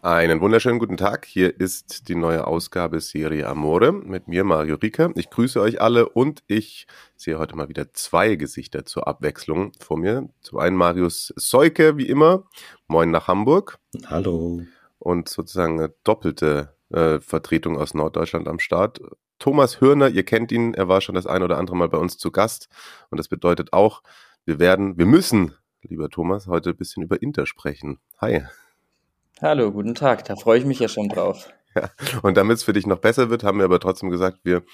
Einen wunderschönen guten Tag. Hier ist die neue Ausgabe Serie Amore mit mir, Mario Rieker. Ich grüße euch alle und ich sehe heute mal wieder zwei Gesichter zur Abwechslung vor mir. Zum einen Marius Seuke, wie immer. Moin nach Hamburg. Hallo. Und sozusagen eine doppelte äh, Vertretung aus Norddeutschland am Start. Thomas Hörner, ihr kennt ihn, er war schon das ein oder andere Mal bei uns zu Gast. Und das bedeutet auch, wir werden, wir müssen, lieber Thomas, heute ein bisschen über Inter sprechen. Hi. Hallo, guten Tag. Da freue ich mich ja schon drauf. Ja. Und damit es für dich noch besser wird, haben wir aber trotzdem gesagt, wir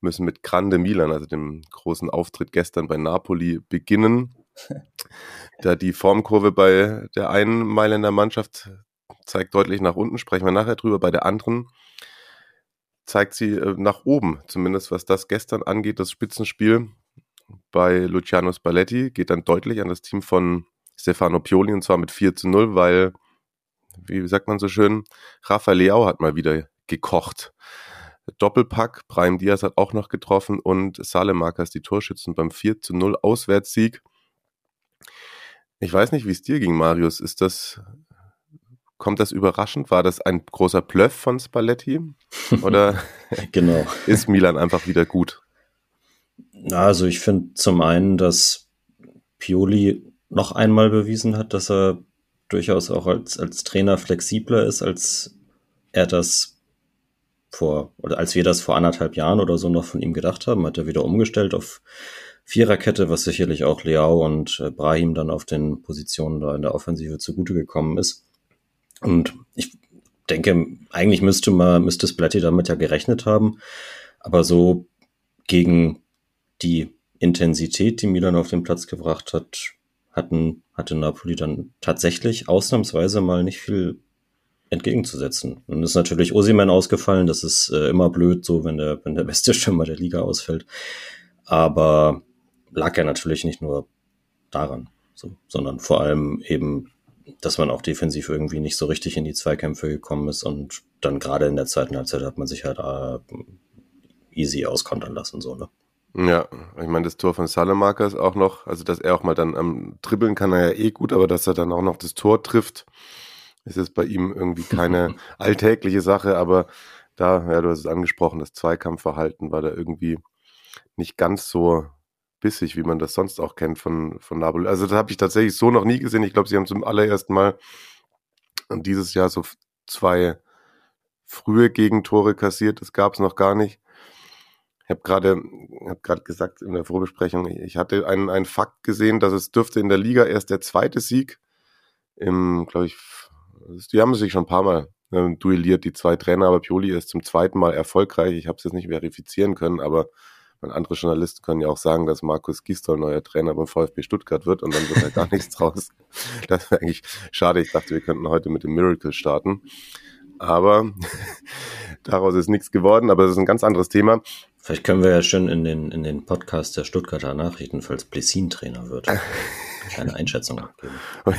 müssen mit Grande Milan, also dem großen Auftritt gestern bei Napoli, beginnen. da die Formkurve bei der einen Mailänder Mannschaft zeigt deutlich nach unten, sprechen wir nachher drüber. Bei der anderen zeigt sie äh, nach oben, zumindest was das gestern angeht. Das Spitzenspiel bei Luciano Spalletti geht dann deutlich an das Team von Stefano Pioli und zwar mit 4 zu 0, weil wie sagt man so schön, Rafael Leao hat mal wieder gekocht. Doppelpack, Brian Diaz hat auch noch getroffen und Salemakers die Torschützen beim 4 zu 0 Auswärtssieg. Ich weiß nicht, wie es dir ging, Marius. Ist das, kommt das überraschend? War das ein großer Bluff von Spalletti? Oder genau. ist Milan einfach wieder gut? Also ich finde zum einen, dass Pioli noch einmal bewiesen hat, dass er durchaus auch als, als Trainer flexibler ist, als er das vor, oder als wir das vor anderthalb Jahren oder so noch von ihm gedacht haben, hat er wieder umgestellt auf Viererkette, was sicherlich auch Leao und äh, Brahim dann auf den Positionen da in der Offensive zugute gekommen ist. Und ich denke, eigentlich müsste man, müsste Splatty damit ja gerechnet haben. Aber so gegen die Intensität, die Milan auf den Platz gebracht hat, hatten, hatte Napoli dann tatsächlich ausnahmsweise mal nicht viel entgegenzusetzen. Und ist natürlich Osiman ausgefallen, das ist äh, immer blöd, so wenn der, wenn der beste Stürmer der Liga ausfällt. Aber lag ja natürlich nicht nur daran, so, sondern vor allem eben, dass man auch defensiv irgendwie nicht so richtig in die Zweikämpfe gekommen ist und dann gerade in der zweiten Halbzeit hat man sich halt äh, easy auskontern lassen, so, ne? Ja, ich meine, das Tor von Salamaker ist auch noch, also dass er auch mal dann am Dribbeln kann er ja eh gut, aber dass er dann auch noch das Tor trifft, ist es bei ihm irgendwie keine alltägliche Sache, aber da, ja, du hast es angesprochen, das Zweikampfverhalten war da irgendwie nicht ganz so bissig, wie man das sonst auch kennt von, von Napoli. Also das habe ich tatsächlich so noch nie gesehen. Ich glaube, sie haben zum allerersten Mal dieses Jahr so zwei frühe Gegentore kassiert. Das gab es noch gar nicht. Ich habe gerade hab gerade gesagt in der Vorbesprechung, ich hatte einen, einen Fakt gesehen, dass es dürfte in der Liga erst der zweite Sieg im, glaube ich, die haben sich schon ein paar Mal äh, duelliert, die zwei Trainer, aber Pioli ist zum zweiten Mal erfolgreich. Ich habe es jetzt nicht verifizieren können, aber andere Journalisten können ja auch sagen, dass Markus Gisdol neuer Trainer beim VfB Stuttgart wird und dann wird da gar nichts draus. Das wäre eigentlich schade. Ich dachte, wir könnten heute mit dem Miracle starten. Aber daraus ist nichts geworden, aber das ist ein ganz anderes Thema. Vielleicht können wir ja schon in den, in den Podcast der Stuttgarter Nachrichten, falls Plessin Trainer wird, keine Einschätzung abgeben.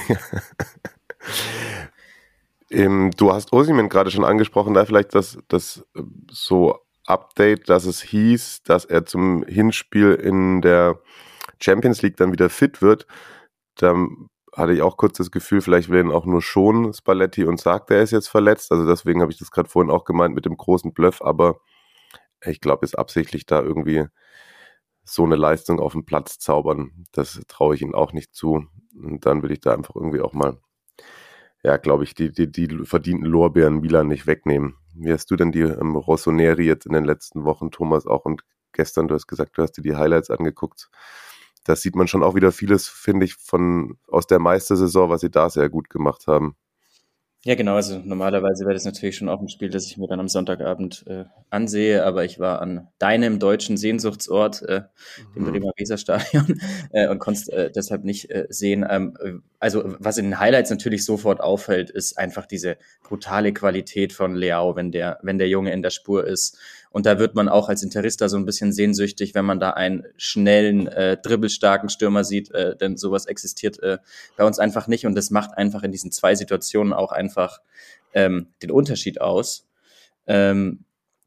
ähm, du hast Osimen gerade schon angesprochen, da vielleicht das, das so Update, dass es hieß, dass er zum Hinspiel in der Champions League dann wieder fit wird. Da hatte ich auch kurz das Gefühl, vielleicht will ihn auch nur schon Spalletti und sagt, er ist jetzt verletzt. Also deswegen habe ich das gerade vorhin auch gemeint mit dem großen Bluff, aber ich glaube, ist absichtlich da irgendwie so eine Leistung auf den Platz zaubern. Das traue ich ihnen auch nicht zu. Und dann will ich da einfach irgendwie auch mal, ja, glaube ich, die, die, die verdienten Lorbeeren Milan nicht wegnehmen. Wie hast du denn die ähm, Rossoneri jetzt in den letzten Wochen, Thomas, auch und gestern, du hast gesagt, du hast dir die Highlights angeguckt. Da sieht man schon auch wieder vieles, finde ich, von aus der Meistersaison, was sie da sehr gut gemacht haben. Ja, genau. Also normalerweise wäre das natürlich schon auch ein Spiel, das ich mir dann am Sonntagabend äh, ansehe, aber ich war an deinem deutschen Sehnsuchtsort, äh, dem mhm. Bremer Weserstadion, äh, und konnte äh, deshalb nicht äh, sehen. Ähm, also was in den Highlights natürlich sofort auffällt, ist einfach diese brutale Qualität von Leao, wenn der, wenn der Junge in der Spur ist. Und da wird man auch als Interista so ein bisschen sehnsüchtig, wenn man da einen schnellen, äh, dribbelstarken Stürmer sieht, äh, denn sowas existiert äh, bei uns einfach nicht. Und das macht einfach in diesen zwei Situationen auch einfach ähm, den Unterschied aus. Ähm,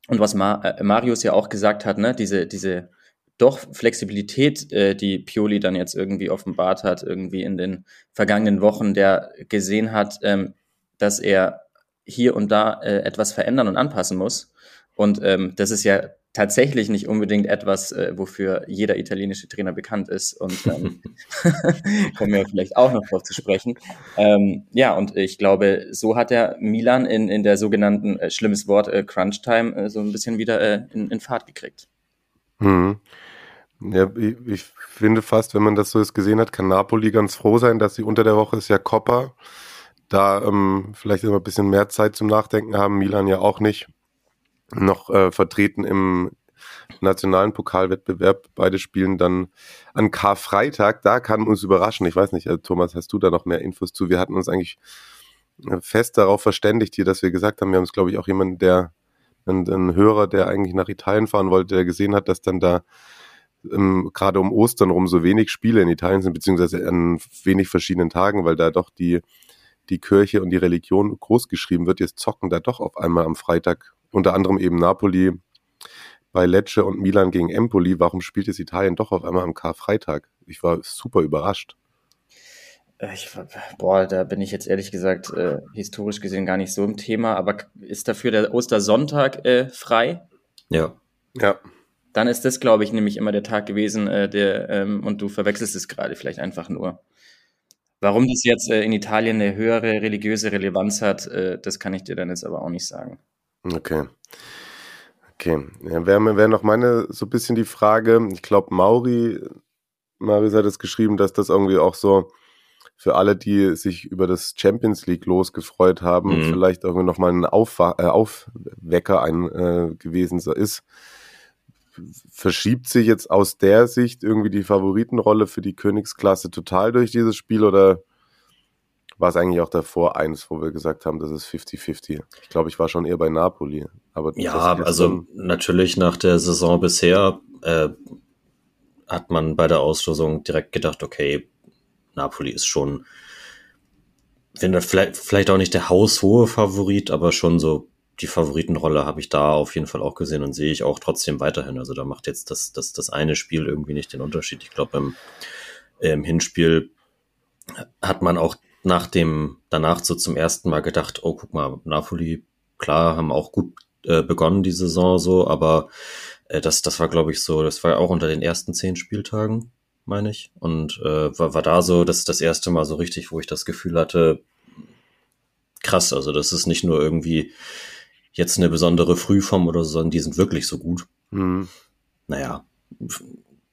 und was Ma äh, Marius ja auch gesagt hat, ne, diese, diese doch Flexibilität, äh, die Pioli dann jetzt irgendwie offenbart hat, irgendwie in den vergangenen Wochen, der gesehen hat, ähm, dass er hier und da äh, etwas verändern und anpassen muss und ähm, das ist ja tatsächlich nicht unbedingt etwas, äh, wofür jeder italienische Trainer bekannt ist. Und ähm, kommen wir vielleicht auch noch drauf zu sprechen. Ähm, ja, und ich glaube, so hat er Milan in, in der sogenannten, äh, schlimmes Wort, äh, Crunch Time, äh, so ein bisschen wieder äh, in, in Fahrt gekriegt. Hm. Ja, ich, ich, finde fast, wenn man das so jetzt gesehen hat, kann Napoli ganz froh sein, dass sie unter der Woche ist ja Coppa, da ähm, vielleicht immer ein bisschen mehr Zeit zum Nachdenken haben, Milan ja auch nicht noch äh, vertreten im nationalen Pokalwettbewerb. Beide spielen dann an Karfreitag. Da kann uns überraschen. Ich weiß nicht, äh, Thomas, hast du da noch mehr Infos zu? Wir hatten uns eigentlich äh, fest darauf verständigt hier, dass wir gesagt haben, wir haben es, glaube ich, auch jemanden, der, ein, ein Hörer, der eigentlich nach Italien fahren wollte, der gesehen hat, dass dann da ähm, gerade um Ostern rum so wenig Spiele in Italien sind, beziehungsweise an wenig verschiedenen Tagen, weil da doch die, die Kirche und die Religion groß geschrieben wird. Jetzt zocken da doch auf einmal am Freitag unter anderem eben Napoli bei Lecce und Milan gegen Empoli. Warum spielt es Italien doch auf einmal am Karfreitag? Ich war super überrascht. Äh, ich, boah, da bin ich jetzt ehrlich gesagt äh, historisch gesehen gar nicht so im Thema, aber ist dafür der Ostersonntag äh, frei? Ja. Ja. Dann ist das, glaube ich, nämlich immer der Tag gewesen, äh, der, ähm, und du verwechselst es gerade vielleicht einfach nur. Warum das jetzt äh, in Italien eine höhere religiöse Relevanz hat, äh, das kann ich dir dann jetzt aber auch nicht sagen. Okay. Okay. Ja, wäre wär noch meine so ein bisschen die Frage, ich glaube, Mauri, Marius hat es geschrieben, dass das irgendwie auch so für alle, die sich über das Champions League losgefreut haben, mhm. vielleicht irgendwie nochmal ein Aufwa äh, Aufwecker ein, äh, gewesen ist. Verschiebt sich jetzt aus der Sicht irgendwie die Favoritenrolle für die Königsklasse total durch dieses Spiel oder war es eigentlich auch davor eins, wo wir gesagt haben, das ist 50-50. Ich glaube, ich war schon eher bei Napoli. Aber ja, also natürlich nach der Saison bisher äh, hat man bei der Auslosung direkt gedacht, okay, Napoli ist schon, vielleicht, vielleicht auch nicht der haushohe Favorit, aber schon so die Favoritenrolle habe ich da auf jeden Fall auch gesehen und sehe ich auch trotzdem weiterhin. Also da macht jetzt das, das, das eine Spiel irgendwie nicht den Unterschied. Ich glaube, im, im Hinspiel hat man auch nach dem, danach so zum ersten Mal gedacht, oh, guck mal, Napoli, klar, haben auch gut äh, begonnen die Saison so, aber äh, das, das war, glaube ich, so, das war auch unter den ersten zehn Spieltagen, meine ich. Und äh, war, war da so, das das erste Mal so richtig, wo ich das Gefühl hatte, krass, also das ist nicht nur irgendwie jetzt eine besondere Frühform oder so, sondern die sind wirklich so gut. Mhm. Naja,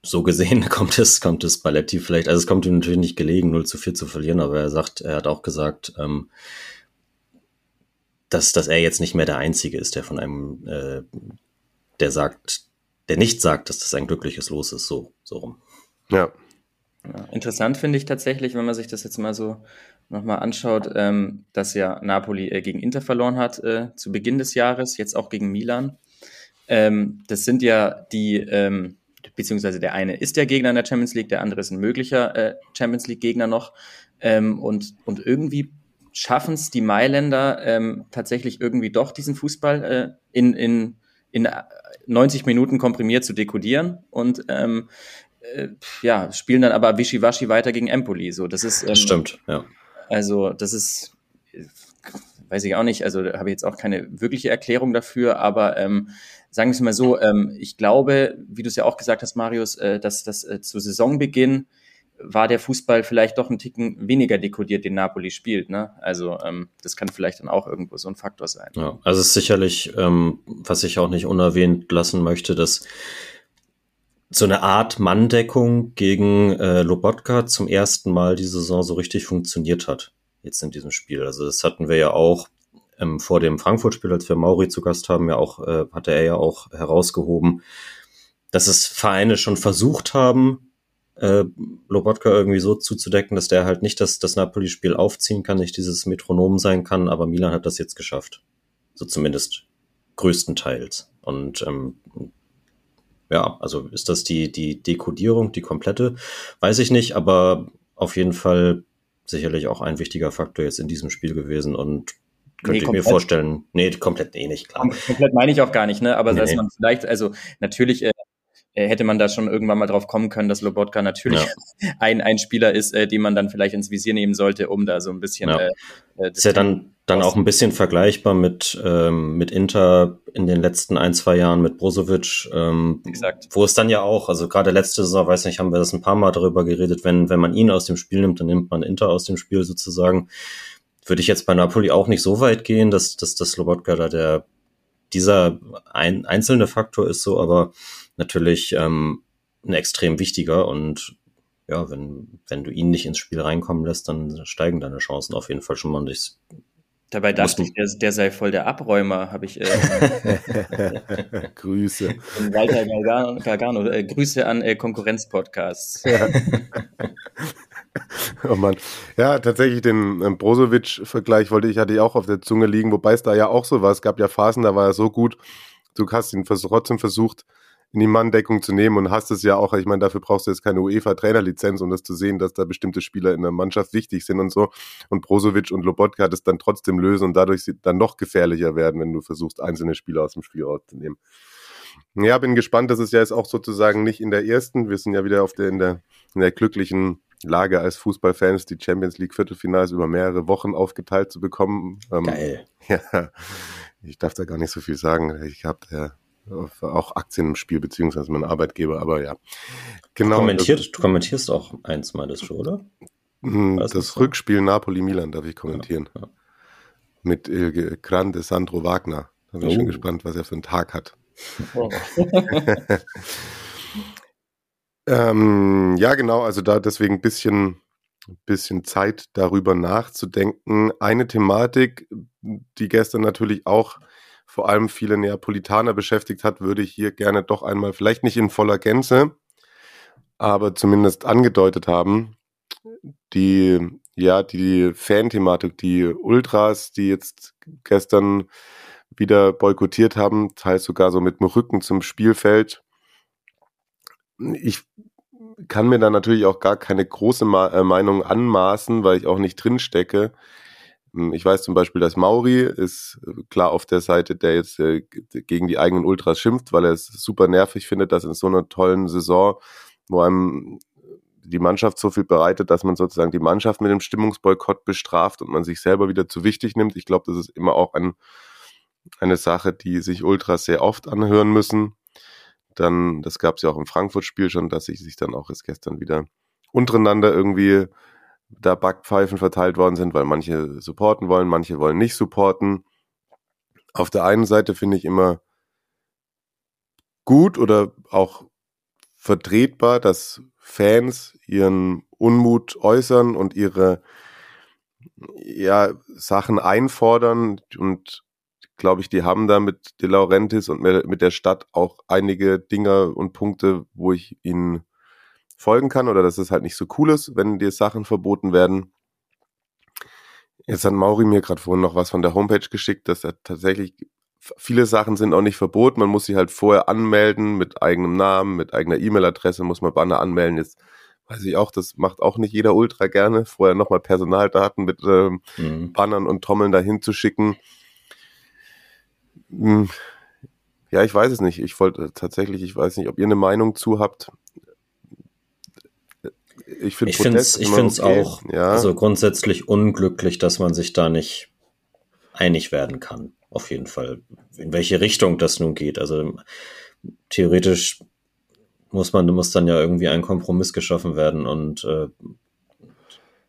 so gesehen kommt es, kommt es Balletti vielleicht, also es kommt ihm natürlich nicht gelegen, 0 zu 4 zu verlieren, aber er sagt, er hat auch gesagt, ähm, dass, dass er jetzt nicht mehr der Einzige ist, der von einem, äh, der sagt, der nicht sagt, dass das ein glückliches Los ist, so, so rum. Ja. ja interessant finde ich tatsächlich, wenn man sich das jetzt mal so nochmal anschaut, ähm, dass ja Napoli äh, gegen Inter verloren hat äh, zu Beginn des Jahres, jetzt auch gegen Milan. Ähm, das sind ja die, ähm, beziehungsweise der eine ist der Gegner in der Champions League, der andere ist ein möglicher äh, Champions League-Gegner noch. Ähm, und, und irgendwie schaffen es die Mailänder ähm, tatsächlich irgendwie doch, diesen Fußball äh, in, in, in 90 Minuten komprimiert zu dekodieren und ähm, äh, ja, spielen dann aber wischiwaschi weiter gegen Empoli. So, das ist. Ähm, Stimmt, ja. Also, das ist, weiß ich auch nicht, also habe ich jetzt auch keine wirkliche Erklärung dafür, aber ähm, sagen wir es mal so, ähm, ich glaube, wie du es ja auch gesagt hast, Marius, äh, dass das äh, zu Saisonbeginn war der Fußball vielleicht doch ein Ticken weniger dekodiert, den Napoli spielt. Ne? Also ähm, das kann vielleicht dann auch irgendwo so ein Faktor sein. Ja, also es ist sicherlich, ähm, was ich auch nicht unerwähnt lassen möchte, dass so eine Art Manndeckung gegen äh, Lobotka zum ersten Mal die Saison so richtig funktioniert hat. jetzt in diesem Spiel. Also das hatten wir ja auch ähm, vor dem Frankfurt-Spiel, als wir Mauri zu Gast haben, ja auch, äh, hatte er ja auch herausgehoben, dass es Vereine schon versucht haben, äh, Lobotka irgendwie so zuzudecken, dass der halt nicht das, das Napoli-Spiel aufziehen kann, nicht dieses Metronom sein kann, aber Milan hat das jetzt geschafft. So zumindest größtenteils. Und ähm, ja, also ist das die, die Dekodierung, die komplette? Weiß ich nicht, aber auf jeden Fall sicherlich auch ein wichtiger Faktor jetzt in diesem Spiel gewesen und könnte nee, ich mir vorstellen, nee, komplett eh nicht, klar. Komplett meine ich auch gar nicht, ne? Aber nee. dass man vielleicht, also natürlich äh, äh, hätte man da schon irgendwann mal drauf kommen können, dass Lobotka natürlich ja. ein, ein Spieler ist, äh, den man dann vielleicht ins Visier nehmen sollte, um da so ein bisschen. Ja. Äh, äh ist ja dann, dann auch ein bisschen vergleichbar mit, ähm, mit Inter in den letzten ein, zwei Jahren mit Brozovic. Ähm, Exakt. Wo es dann ja auch, also gerade letzte Saison, weiß nicht, haben wir das ein paar Mal darüber geredet, wenn, wenn man ihn aus dem Spiel nimmt, dann nimmt man Inter aus dem Spiel sozusagen. Würde ich jetzt bei Napoli auch nicht so weit gehen, dass, dass, dass Lobotka da der dieser ein, einzelne Faktor ist so, aber natürlich ähm, ein extrem wichtiger und ja, wenn, wenn du ihn nicht ins Spiel reinkommen lässt, dann steigen deine Chancen auf jeden Fall schon mal. Und ich, Dabei dachte ich, der, der, sei voll der Abräumer, habe ich. Äh, Grüße. Walter Gargano, Gargano äh, Grüße an äh, Konkurrenzpodcasts. Oh Mann. Ja, tatsächlich den ähm, Brozovic-Vergleich wollte ich, hatte ich auch auf der Zunge liegen, wobei es da ja auch so war. Es gab ja Phasen, da war er so gut. Du hast ihn trotzdem versucht, in die Manndeckung zu nehmen und hast es ja auch, ich meine, dafür brauchst du jetzt keine UEFA-Trainerlizenz, um das zu sehen, dass da bestimmte Spieler in der Mannschaft wichtig sind und so. Und Brozovic und Lobotka das dann trotzdem lösen und dadurch dann noch gefährlicher werden, wenn du versuchst, einzelne Spieler aus dem Spiel rauszunehmen. Ja, bin gespannt, das ist ja jetzt auch sozusagen nicht in der ersten. Wir sind ja wieder auf der, in der, in der glücklichen Lage als Fußballfans, die Champions League Viertelfinals über mehrere Wochen aufgeteilt zu bekommen. Ähm, Geil. Ja, ich darf da gar nicht so viel sagen. Ich habe ja auch Aktien im Spiel, beziehungsweise mein Arbeitgeber, aber ja. Genau. Du, kommentiert, du kommentierst auch eins, meintest du, oder? Hm, das, das Rückspiel Napoli-Milan darf ich kommentieren. Ja, ja. Mit äh, Grande Sandro Wagner. Da bin ich oh. schon gespannt, was er für einen Tag hat. Oh. ähm, ja, genau, also da deswegen ein bisschen, bisschen Zeit darüber nachzudenken. Eine Thematik, die gestern natürlich auch vor allem viele Neapolitaner beschäftigt hat, würde ich hier gerne doch einmal, vielleicht nicht in voller Gänze, aber zumindest angedeutet haben. Die, ja, die Fan-Thematik, die Ultras, die jetzt gestern wieder boykottiert haben, teils sogar so mit dem Rücken zum Spielfeld. Ich kann mir da natürlich auch gar keine große äh, Meinung anmaßen, weil ich auch nicht drin stecke. Hm, ich weiß zum Beispiel, dass Mauri ist äh, klar auf der Seite, der jetzt äh, gegen die eigenen Ultras schimpft, weil er es super nervig findet, dass in so einer tollen Saison, wo einem die Mannschaft so viel bereitet, dass man sozusagen die Mannschaft mit dem Stimmungsboykott bestraft und man sich selber wieder zu wichtig nimmt. Ich glaube, das ist immer auch ein, eine Sache, die sich Ultras sehr oft anhören müssen. Dann, das gab es ja auch im Frankfurt-Spiel schon, dass sich sich dann auch erst gestern wieder untereinander irgendwie da Backpfeifen verteilt worden sind, weil manche supporten wollen, manche wollen nicht supporten. Auf der einen Seite finde ich immer gut oder auch vertretbar, dass Fans ihren Unmut äußern und ihre ja, Sachen einfordern und glaube ich, die haben da mit De Laurentiis und mit der Stadt auch einige Dinge und Punkte, wo ich ihnen folgen kann oder dass es halt nicht so cool ist, wenn dir Sachen verboten werden. Jetzt hat Mauri mir gerade vorhin noch was von der Homepage geschickt, dass er tatsächlich viele Sachen sind auch nicht verboten. Man muss sie halt vorher anmelden mit eigenem Namen, mit eigener E-Mail-Adresse, muss man Banner anmelden. Jetzt weiß ich auch, das macht auch nicht jeder Ultra gerne, vorher nochmal Personaldaten mit ähm, mhm. Bannern und Trommeln dahin zu schicken. Hm. Ja, ich weiß es nicht. Ich wollte tatsächlich, ich weiß nicht, ob ihr eine Meinung zu habt ich finde es ich find's okay. auch ja. also grundsätzlich unglücklich, dass man sich da nicht einig werden kann. Auf jeden Fall. In welche Richtung das nun geht. Also theoretisch muss man, muss dann ja irgendwie ein Kompromiss geschaffen werden und äh,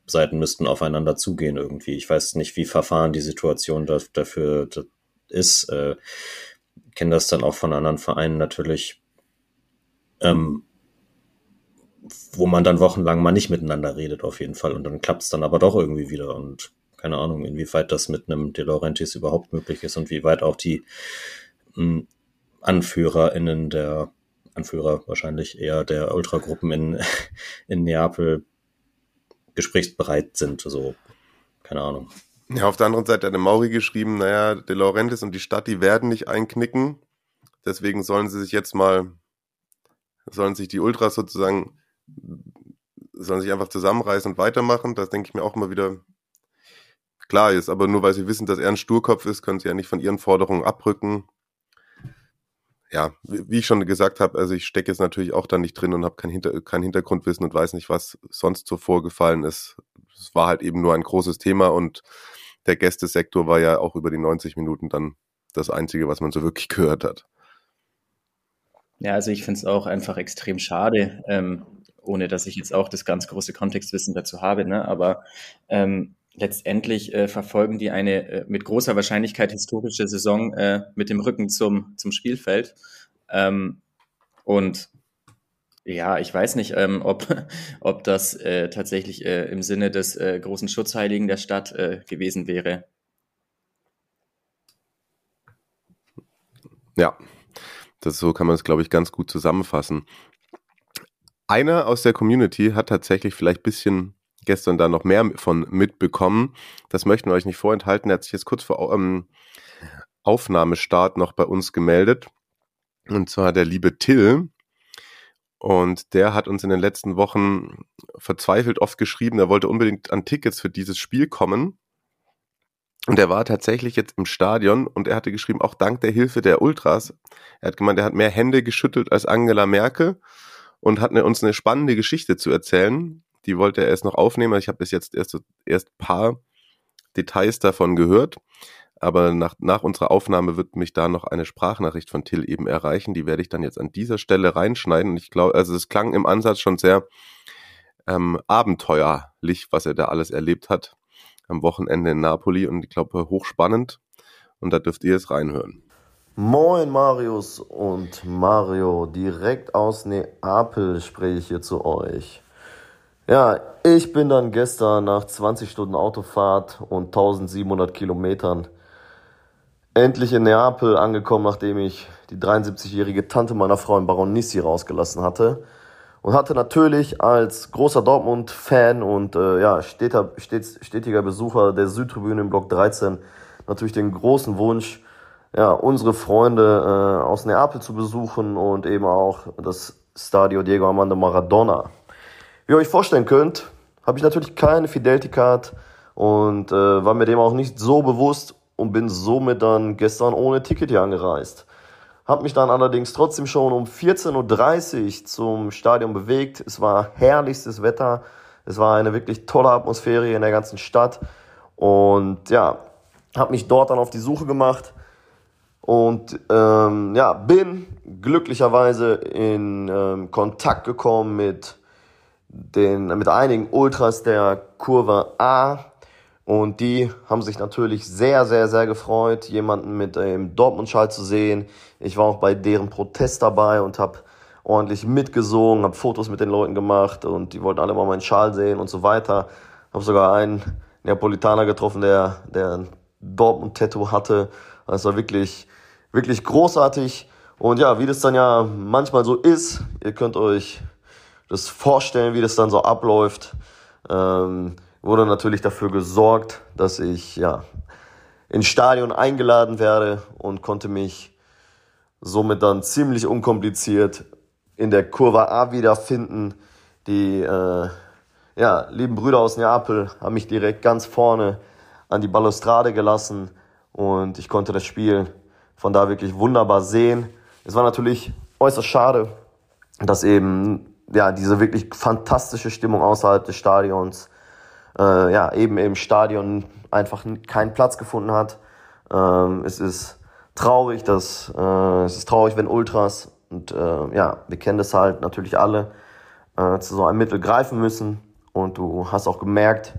Seiten müssten aufeinander zugehen irgendwie. Ich weiß nicht, wie verfahren die Situation da, dafür ist. Äh, kenne das dann auch von anderen Vereinen natürlich. Ähm, wo man dann wochenlang mal nicht miteinander redet auf jeden Fall und dann klappt es dann aber doch irgendwie wieder und keine Ahnung, inwieweit das mit einem De Laurentiis überhaupt möglich ist und wie weit auch die mh, AnführerInnen der Anführer wahrscheinlich eher der Ultragruppen in, in Neapel gesprächsbereit sind. So, keine Ahnung. Ja, auf der anderen Seite hat der Mauri geschrieben, naja, De Laurentiis und die Stadt, die werden nicht einknicken. Deswegen sollen sie sich jetzt mal, sollen sich die Ultras sozusagen, sollen sich einfach zusammenreißen und weitermachen. Das denke ich mir auch immer wieder klar ist. Aber nur weil sie wissen, dass er ein Sturkopf ist, können sie ja nicht von ihren Forderungen abrücken. Ja, wie ich schon gesagt habe, also ich stecke jetzt natürlich auch da nicht drin und habe kein, Hinter kein Hintergrundwissen und weiß nicht, was sonst so vorgefallen ist. Es war halt eben nur ein großes Thema und der Gästesektor war ja auch über die 90 Minuten dann das Einzige, was man so wirklich gehört hat. Ja, also ich finde es auch einfach extrem schade, ähm, ohne dass ich jetzt auch das ganz große Kontextwissen dazu habe, ne? aber ähm, letztendlich äh, verfolgen die eine äh, mit großer Wahrscheinlichkeit historische Saison äh, mit dem Rücken zum, zum Spielfeld. Ähm, und ja, ich weiß nicht, ähm, ob, ob das äh, tatsächlich äh, im Sinne des äh, großen Schutzheiligen der Stadt äh, gewesen wäre. Ja, das so kann man es, glaube ich, ganz gut zusammenfassen. Einer aus der Community hat tatsächlich vielleicht ein bisschen gestern da noch mehr von mitbekommen. Das möchten wir euch nicht vorenthalten. Er hat sich jetzt kurz vor ähm, Aufnahmestart noch bei uns gemeldet. Und zwar der liebe Till. Und der hat uns in den letzten Wochen verzweifelt oft geschrieben, er wollte unbedingt an Tickets für dieses Spiel kommen. Und er war tatsächlich jetzt im Stadion und er hatte geschrieben, auch dank der Hilfe der Ultras. Er hat gemeint, er hat mehr Hände geschüttelt als Angela Merkel und hat eine, uns eine spannende Geschichte zu erzählen. Die wollte er erst noch aufnehmen. Ich habe bis jetzt erst, erst paar Details davon gehört. Aber nach, nach unserer Aufnahme wird mich da noch eine Sprachnachricht von Till eben erreichen. Die werde ich dann jetzt an dieser Stelle reinschneiden. Und ich glaube, also es klang im Ansatz schon sehr ähm, abenteuerlich, was er da alles erlebt hat am Wochenende in Napoli. Und ich glaube, hochspannend. Und da dürft ihr jetzt reinhören. Moin Marius und Mario, direkt aus Neapel spreche ich hier zu euch. Ja, ich bin dann gestern nach 20 Stunden Autofahrt und 1700 Kilometern endlich in Neapel angekommen, nachdem ich die 73-jährige Tante meiner Frau in Baronissi rausgelassen hatte. Und hatte natürlich als großer Dortmund-Fan und äh, ja, steter, stets, stetiger Besucher der Südtribüne im Block 13 natürlich den großen Wunsch, ja, unsere Freunde äh, aus Neapel zu besuchen und eben auch das Stadio Diego Armando Maradona. Wie ihr euch vorstellen könnt, habe ich natürlich keine Fidelity Card und äh, war mir dem auch nicht so bewusst und bin somit dann gestern ohne Ticket hier angereist. Hab mich dann allerdings trotzdem schon um 14.30 Uhr zum Stadion bewegt. Es war herrlichstes Wetter. Es war eine wirklich tolle Atmosphäre in der ganzen Stadt. Und ja, habe mich dort dann auf die Suche gemacht und ähm, ja, bin glücklicherweise in ähm, Kontakt gekommen mit den mit einigen Ultras der Kurve A und die haben sich natürlich sehr, sehr, sehr gefreut, jemanden mit dem Dortmund-Schal zu sehen. Ich war auch bei deren Protest dabei und habe ordentlich mitgesungen, habe Fotos mit den Leuten gemacht und die wollten alle mal meinen Schal sehen und so weiter. Habe sogar einen Neapolitaner getroffen, der, der ein Dortmund-Tattoo hatte. Das war wirklich, wirklich großartig. Und ja, wie das dann ja manchmal so ist, ihr könnt euch das vorstellen, wie das dann so abläuft. Ähm, wurde natürlich dafür gesorgt, dass ich ja ins Stadion eingeladen werde und konnte mich somit dann ziemlich unkompliziert in der Kurve A wiederfinden. Die äh, ja, lieben Brüder aus Neapel haben mich direkt ganz vorne an die Balustrade gelassen und ich konnte das Spiel von da wirklich wunderbar sehen. Es war natürlich äußerst schade, dass eben ja diese wirklich fantastische Stimmung außerhalb des Stadions äh, ja, eben im Stadion einfach keinen Platz gefunden hat. Ähm, es ist traurig, dass äh, es ist traurig, wenn Ultras und äh, ja, wir kennen das halt natürlich alle äh, zu so einem Mittel greifen müssen und du hast auch gemerkt,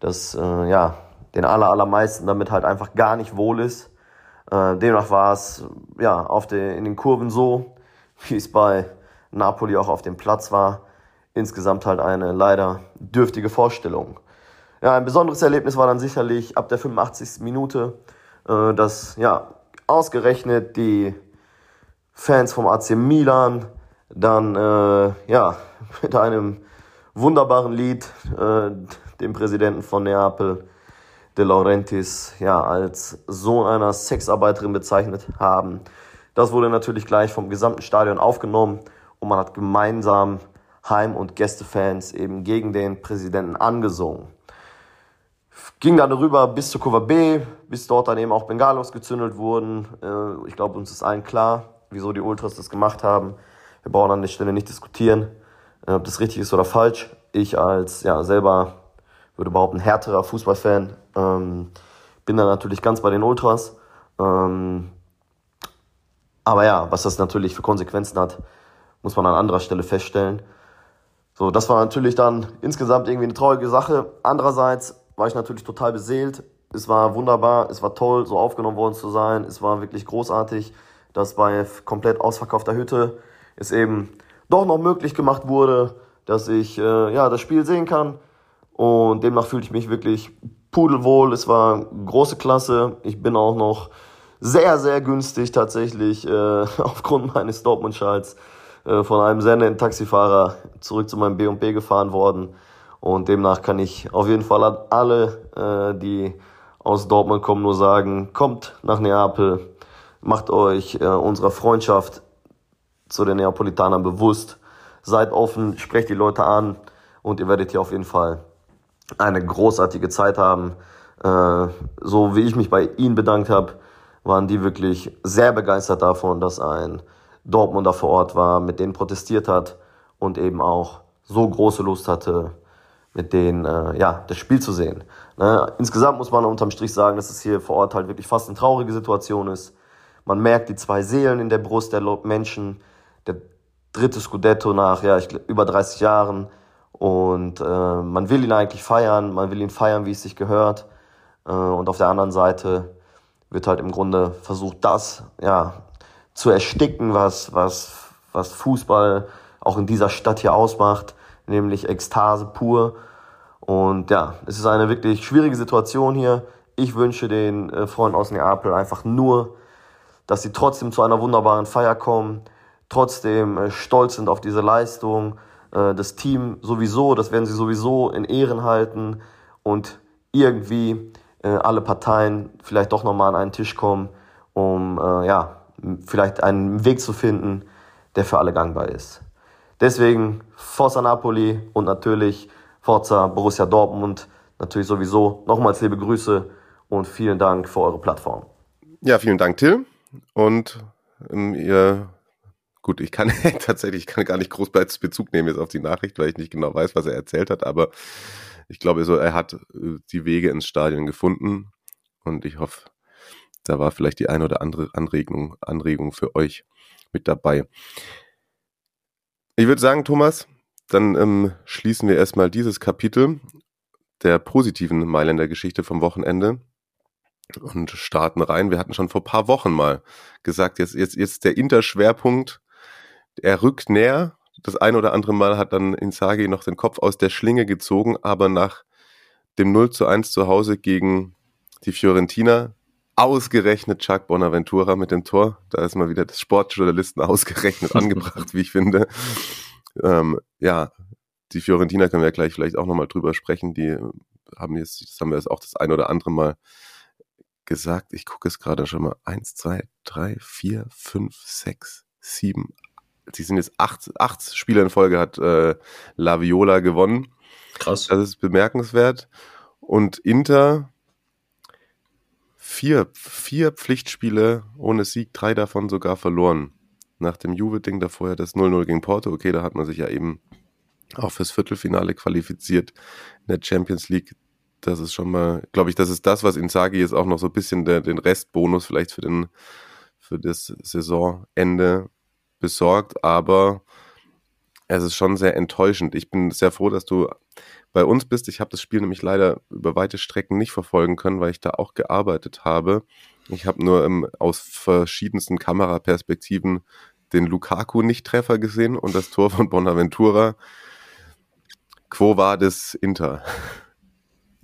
dass äh, ja den aller allermeisten damit halt einfach gar nicht wohl ist. Äh, demnach war es ja auf den, in den Kurven so, wie es bei Napoli auch auf dem Platz war, insgesamt halt eine leider dürftige Vorstellung. Ja, ein besonderes Erlebnis war dann sicherlich ab der 85. Minute, äh, dass ja ausgerechnet die Fans vom AC Milan dann äh, ja mit einem wunderbaren Lied äh, dem Präsidenten von Neapel De Laurentiis ja als Sohn einer Sexarbeiterin bezeichnet haben. Das wurde natürlich gleich vom gesamten Stadion aufgenommen und man hat gemeinsam Heim- und Gästefans eben gegen den Präsidenten angesungen. Ging dann rüber bis zur Kurve B, bis dort dann eben auch Bengalos gezündelt wurden. Äh, ich glaube, uns ist allen klar, wieso die Ultras das gemacht haben. Wir brauchen an der Stelle nicht diskutieren, äh, ob das richtig ist oder falsch. Ich als ja selber würde behaupten härterer Fußballfan ähm, bin dann natürlich ganz bei den Ultras. Ähm, aber ja, was das natürlich für Konsequenzen hat, muss man an anderer Stelle feststellen. So, das war natürlich dann insgesamt irgendwie eine traurige Sache. Andererseits war ich natürlich total beseelt. Es war wunderbar, es war toll, so aufgenommen worden zu sein. Es war wirklich großartig, dass bei komplett ausverkaufter Hütte es eben doch noch möglich gemacht wurde, dass ich äh, ja das Spiel sehen kann. Und demnach fühlte ich mich wirklich pudelwohl. Es war große Klasse. Ich bin auch noch sehr, sehr günstig tatsächlich äh, aufgrund meines Dortmund-Schalts äh, von einem sehr netten Taxifahrer zurück zu meinem B&B gefahren worden. Und demnach kann ich auf jeden Fall an alle, äh, die aus Dortmund kommen, nur sagen, kommt nach Neapel, macht euch äh, unserer Freundschaft zu den Neapolitanern bewusst, seid offen, sprecht die Leute an und ihr werdet hier auf jeden Fall eine großartige Zeit haben. Äh, so wie ich mich bei ihnen bedankt habe, waren die wirklich sehr begeistert davon, dass ein Dortmunder vor Ort war, mit denen protestiert hat und eben auch so große Lust hatte, mit denen äh, ja, das Spiel zu sehen. Ne? Insgesamt muss man unterm Strich sagen, dass es hier vor Ort halt wirklich fast eine traurige Situation ist. Man merkt die zwei Seelen in der Brust der Menschen. Der dritte Scudetto nach ja, ich, über 30 Jahren. Und äh, man will ihn eigentlich feiern, man will ihn feiern, wie es sich gehört. Äh, und auf der anderen Seite wird halt im Grunde versucht, das ja, zu ersticken, was, was, was Fußball auch in dieser Stadt hier ausmacht, nämlich Ekstase pur. Und ja, es ist eine wirklich schwierige Situation hier. Ich wünsche den äh, Freunden aus Neapel einfach nur, dass sie trotzdem zu einer wunderbaren Feier kommen, trotzdem äh, stolz sind auf diese Leistung, äh, das Team sowieso, das werden sie sowieso in Ehren halten und irgendwie alle Parteien vielleicht doch nochmal an einen Tisch kommen, um ja, vielleicht einen Weg zu finden, der für alle gangbar ist. Deswegen Forza Napoli und natürlich Forza Borussia Dortmund. Natürlich sowieso nochmals liebe Grüße und vielen Dank für eure Plattform. Ja, vielen Dank, Till. Und ähm, ihr, gut, ich kann tatsächlich, ich kann gar nicht groß Bezug nehmen jetzt auf die Nachricht, weil ich nicht genau weiß, was er erzählt hat, aber ich glaube, so, er hat äh, die Wege ins Stadion gefunden und ich hoffe, da war vielleicht die eine oder andere Anregung, Anregung für euch mit dabei. Ich würde sagen, Thomas, dann ähm, schließen wir erstmal dieses Kapitel der positiven Mailänder Geschichte vom Wochenende und starten rein. Wir hatten schon vor paar Wochen mal gesagt, jetzt, jetzt, jetzt der Interschwerpunkt, er rückt näher. Das ein oder andere Mal hat dann Insagi noch den Kopf aus der Schlinge gezogen, aber nach dem 0 zu 1 zu Hause gegen die Fiorentina Ausgerechnet Chuck Bonaventura mit dem Tor. Da ist mal wieder das Sportjournalisten ausgerechnet angebracht, wie ich finde. Ähm, ja, die Fiorentina können wir gleich vielleicht auch nochmal drüber sprechen. Die haben jetzt, das haben wir jetzt auch das ein oder andere Mal gesagt. Ich gucke es gerade schon mal. Eins, zwei, drei, vier, fünf, sechs, sieben. Sie sind jetzt acht, acht Spiele in Folge hat äh, La Viola gewonnen. Krass. Das ist bemerkenswert. Und Inter vier, vier Pflichtspiele ohne Sieg, drei davon sogar verloren. Nach dem Juve-Ding davor ja das 0-0 gegen Porto, okay, da hat man sich ja eben auch fürs Viertelfinale qualifiziert in der Champions League. Das ist schon mal, glaube ich, das ist das, was Inzaghi jetzt auch noch so ein bisschen der, den Restbonus vielleicht für den, für das Saisonende besorgt, aber es ist schon sehr enttäuschend. Ich bin sehr froh, dass du bei uns bist. Ich habe das Spiel nämlich leider über weite Strecken nicht verfolgen können, weil ich da auch gearbeitet habe. Ich habe nur ähm, aus verschiedensten Kameraperspektiven den Lukaku-Nicht-Treffer gesehen und das Tor von Bonaventura. Quo war das Inter?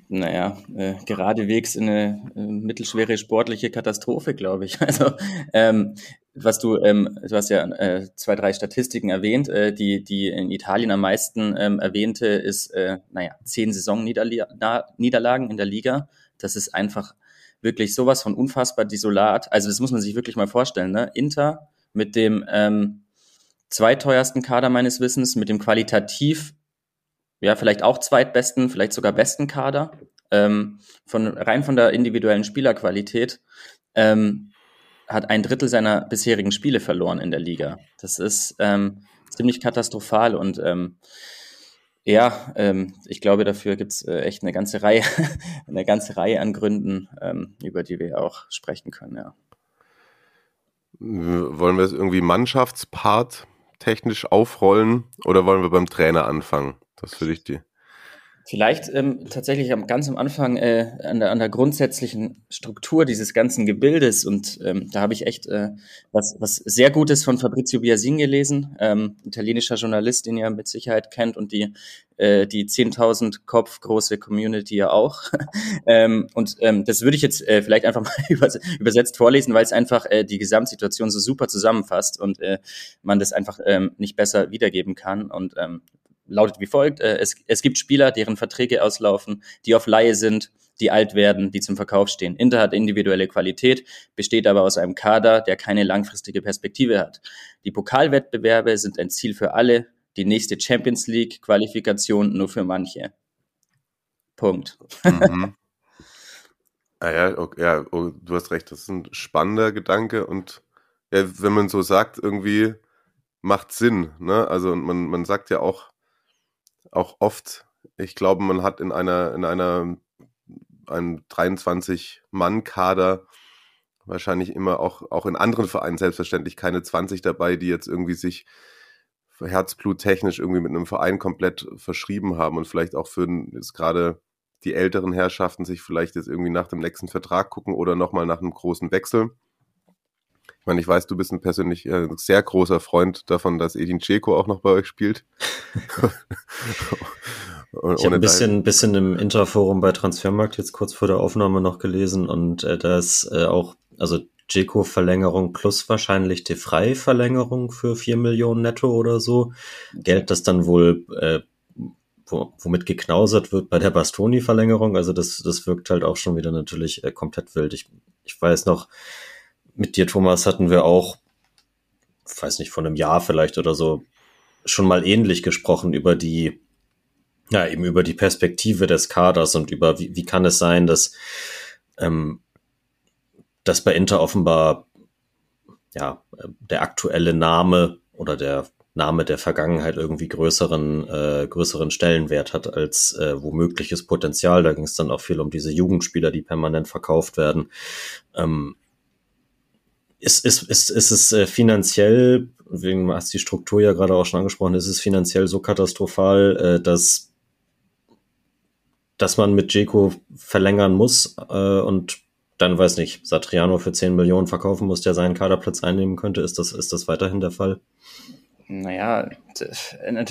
naja, äh, geradewegs in eine äh, mittelschwere sportliche Katastrophe, glaube ich. Also ähm, was du, ähm, du hast ja äh, zwei, drei Statistiken erwähnt. Äh, die, die in Italien am meisten ähm, erwähnte ist, äh, naja, zehn Saisonniederlagen in der Liga. Das ist einfach wirklich sowas von unfassbar desolat. Also das muss man sich wirklich mal vorstellen. Ne? Inter mit dem ähm, zweiteuersten Kader meines Wissens, mit dem qualitativ ja, vielleicht auch zweitbesten, vielleicht sogar besten Kader, ähm, von, rein von der individuellen Spielerqualität, ähm, hat ein Drittel seiner bisherigen Spiele verloren in der Liga. Das ist ähm, ziemlich katastrophal und ähm, ja, ähm, ich glaube, dafür gibt's äh, echt eine ganze Reihe, eine ganze Reihe an Gründen, ähm, über die wir auch sprechen können, ja. Wollen wir es irgendwie Mannschaftspart technisch aufrollen oder wollen wir beim Trainer anfangen? Das würde ich die. Vielleicht ähm, tatsächlich am, ganz am Anfang äh, an, der, an der grundsätzlichen Struktur dieses ganzen Gebildes und ähm, da habe ich echt äh, was, was sehr Gutes von Fabrizio Biasin gelesen, ähm, italienischer Journalist, den ihr mit Sicherheit kennt und die äh, die 10.000 Kopf große Community ja auch. ähm, und ähm, das würde ich jetzt äh, vielleicht einfach mal übersetzt vorlesen, weil es einfach äh, die Gesamtsituation so super zusammenfasst und äh, man das einfach ähm, nicht besser wiedergeben kann und ähm, lautet wie folgt. Äh, es, es gibt Spieler, deren Verträge auslaufen, die auf Laie sind, die alt werden, die zum Verkauf stehen. Inter hat individuelle Qualität, besteht aber aus einem Kader, der keine langfristige Perspektive hat. Die Pokalwettbewerbe sind ein Ziel für alle, die nächste Champions League Qualifikation nur für manche. Punkt. Mhm. ah ja, okay, ja oh, du hast recht, das ist ein spannender Gedanke und ja, wenn man so sagt, irgendwie macht Sinn. Ne? Also man, man sagt ja auch, auch oft, ich glaube, man hat in einer, in einer, einem 23-Mann-Kader wahrscheinlich immer auch, auch in anderen Vereinen selbstverständlich keine 20 dabei, die jetzt irgendwie sich herzbluttechnisch irgendwie mit einem Verein komplett verschrieben haben und vielleicht auch für jetzt gerade die älteren Herrschaften sich vielleicht jetzt irgendwie nach dem nächsten Vertrag gucken oder nochmal nach einem großen Wechsel. Ich meine, ich weiß, du bist ein persönlich äh, sehr großer Freund davon, dass Edin Dzeko auch noch bei euch spielt. ich habe ein bisschen, bisschen im Interforum bei Transfermarkt jetzt kurz vor der Aufnahme noch gelesen und äh, da ist äh, auch, also Dzeko-Verlängerung plus wahrscheinlich die Frei-Verlängerung für vier Millionen netto oder so. Geld, das dann wohl äh, womit geknausert wird bei der Bastoni-Verlängerung. Also das, das wirkt halt auch schon wieder natürlich äh, komplett wild. Ich, ich weiß noch, mit dir, Thomas, hatten wir auch, weiß nicht, von einem Jahr vielleicht oder so, schon mal ähnlich gesprochen über die, ja, eben über die Perspektive des Kaders und über wie, wie kann es sein, dass, ähm, dass bei Inter offenbar ja, der aktuelle Name oder der Name der Vergangenheit irgendwie größeren, äh, größeren Stellenwert hat als äh, womögliches Potenzial. Da ging es dann auch viel um diese Jugendspieler, die permanent verkauft werden. Ähm, ist, ist, ist, ist es äh, finanziell, wegen hast die Struktur ja gerade auch schon angesprochen, ist es finanziell so katastrophal, äh, dass, dass man mit Jeko verlängern muss äh, und dann weiß nicht, Satriano für 10 Millionen verkaufen muss, der seinen Kaderplatz einnehmen könnte. Ist das, ist das weiterhin der Fall? Naja,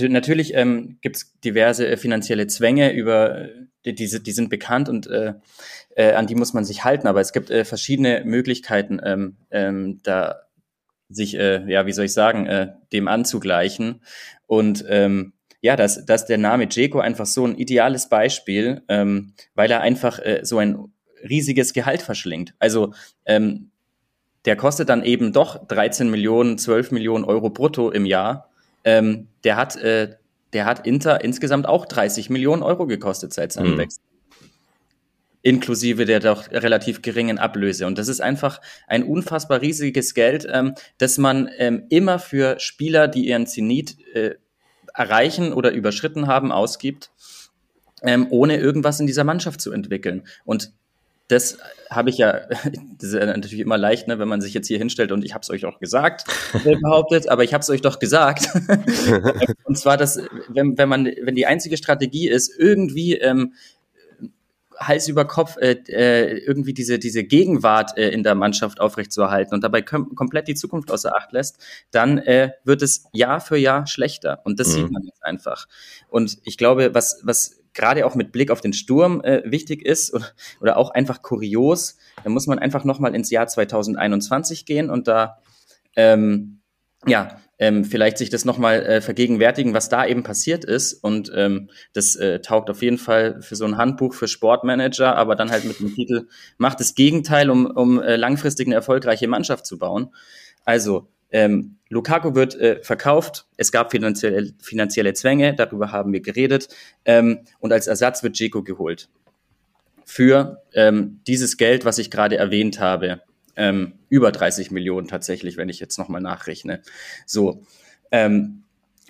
natürlich ähm, gibt es diverse äh, finanzielle Zwänge, über die, die, die sind bekannt und äh, äh, an die muss man sich halten. Aber es gibt äh, verschiedene Möglichkeiten, ähm, ähm, da sich, äh, ja, wie soll ich sagen, äh, dem anzugleichen. Und ähm, ja, dass, dass der Name Jeko einfach so ein ideales Beispiel, ähm, weil er einfach äh, so ein riesiges Gehalt verschlingt. Also ähm, der kostet dann eben doch 13 Millionen, 12 Millionen Euro brutto im Jahr. Ähm, der hat, äh, der hat Inter insgesamt auch 30 Millionen Euro gekostet seit seinem mhm. Wechsel inklusive der doch relativ geringen Ablöse. Und das ist einfach ein unfassbar riesiges Geld, ähm, das man ähm, immer für Spieler, die ihren Zenit äh, erreichen oder überschritten haben, ausgibt, ähm, ohne irgendwas in dieser Mannschaft zu entwickeln. Und das habe ich ja, das ist ja natürlich immer leicht, ne, wenn man sich jetzt hier hinstellt und ich habe es euch auch gesagt, behauptet, aber ich habe es euch doch gesagt. und zwar, dass wenn, wenn man, wenn die einzige Strategie ist, irgendwie ähm, Hals über Kopf äh, äh, irgendwie diese, diese Gegenwart äh, in der Mannschaft aufrechtzuerhalten und dabei kom komplett die Zukunft außer Acht lässt, dann äh, wird es Jahr für Jahr schlechter. Und das mhm. sieht man jetzt einfach. Und ich glaube, was, was gerade auch mit Blick auf den Sturm äh, wichtig ist oder, oder auch einfach kurios, dann muss man einfach nochmal ins Jahr 2021 gehen und da ähm, ja, ähm, vielleicht sich das nochmal äh, vergegenwärtigen, was da eben passiert ist. Und ähm, das äh, taugt auf jeden Fall für so ein Handbuch für Sportmanager, aber dann halt mit dem Titel Macht das Gegenteil, um, um äh, langfristig eine erfolgreiche Mannschaft zu bauen. Also, ähm, Lukaku wird äh, verkauft, es gab finanzielle, finanzielle Zwänge, darüber haben wir geredet, ähm, und als Ersatz wird Jeko geholt. Für ähm, dieses Geld, was ich gerade erwähnt habe ähm, über 30 Millionen tatsächlich, wenn ich jetzt nochmal nachrechne. So. Ähm,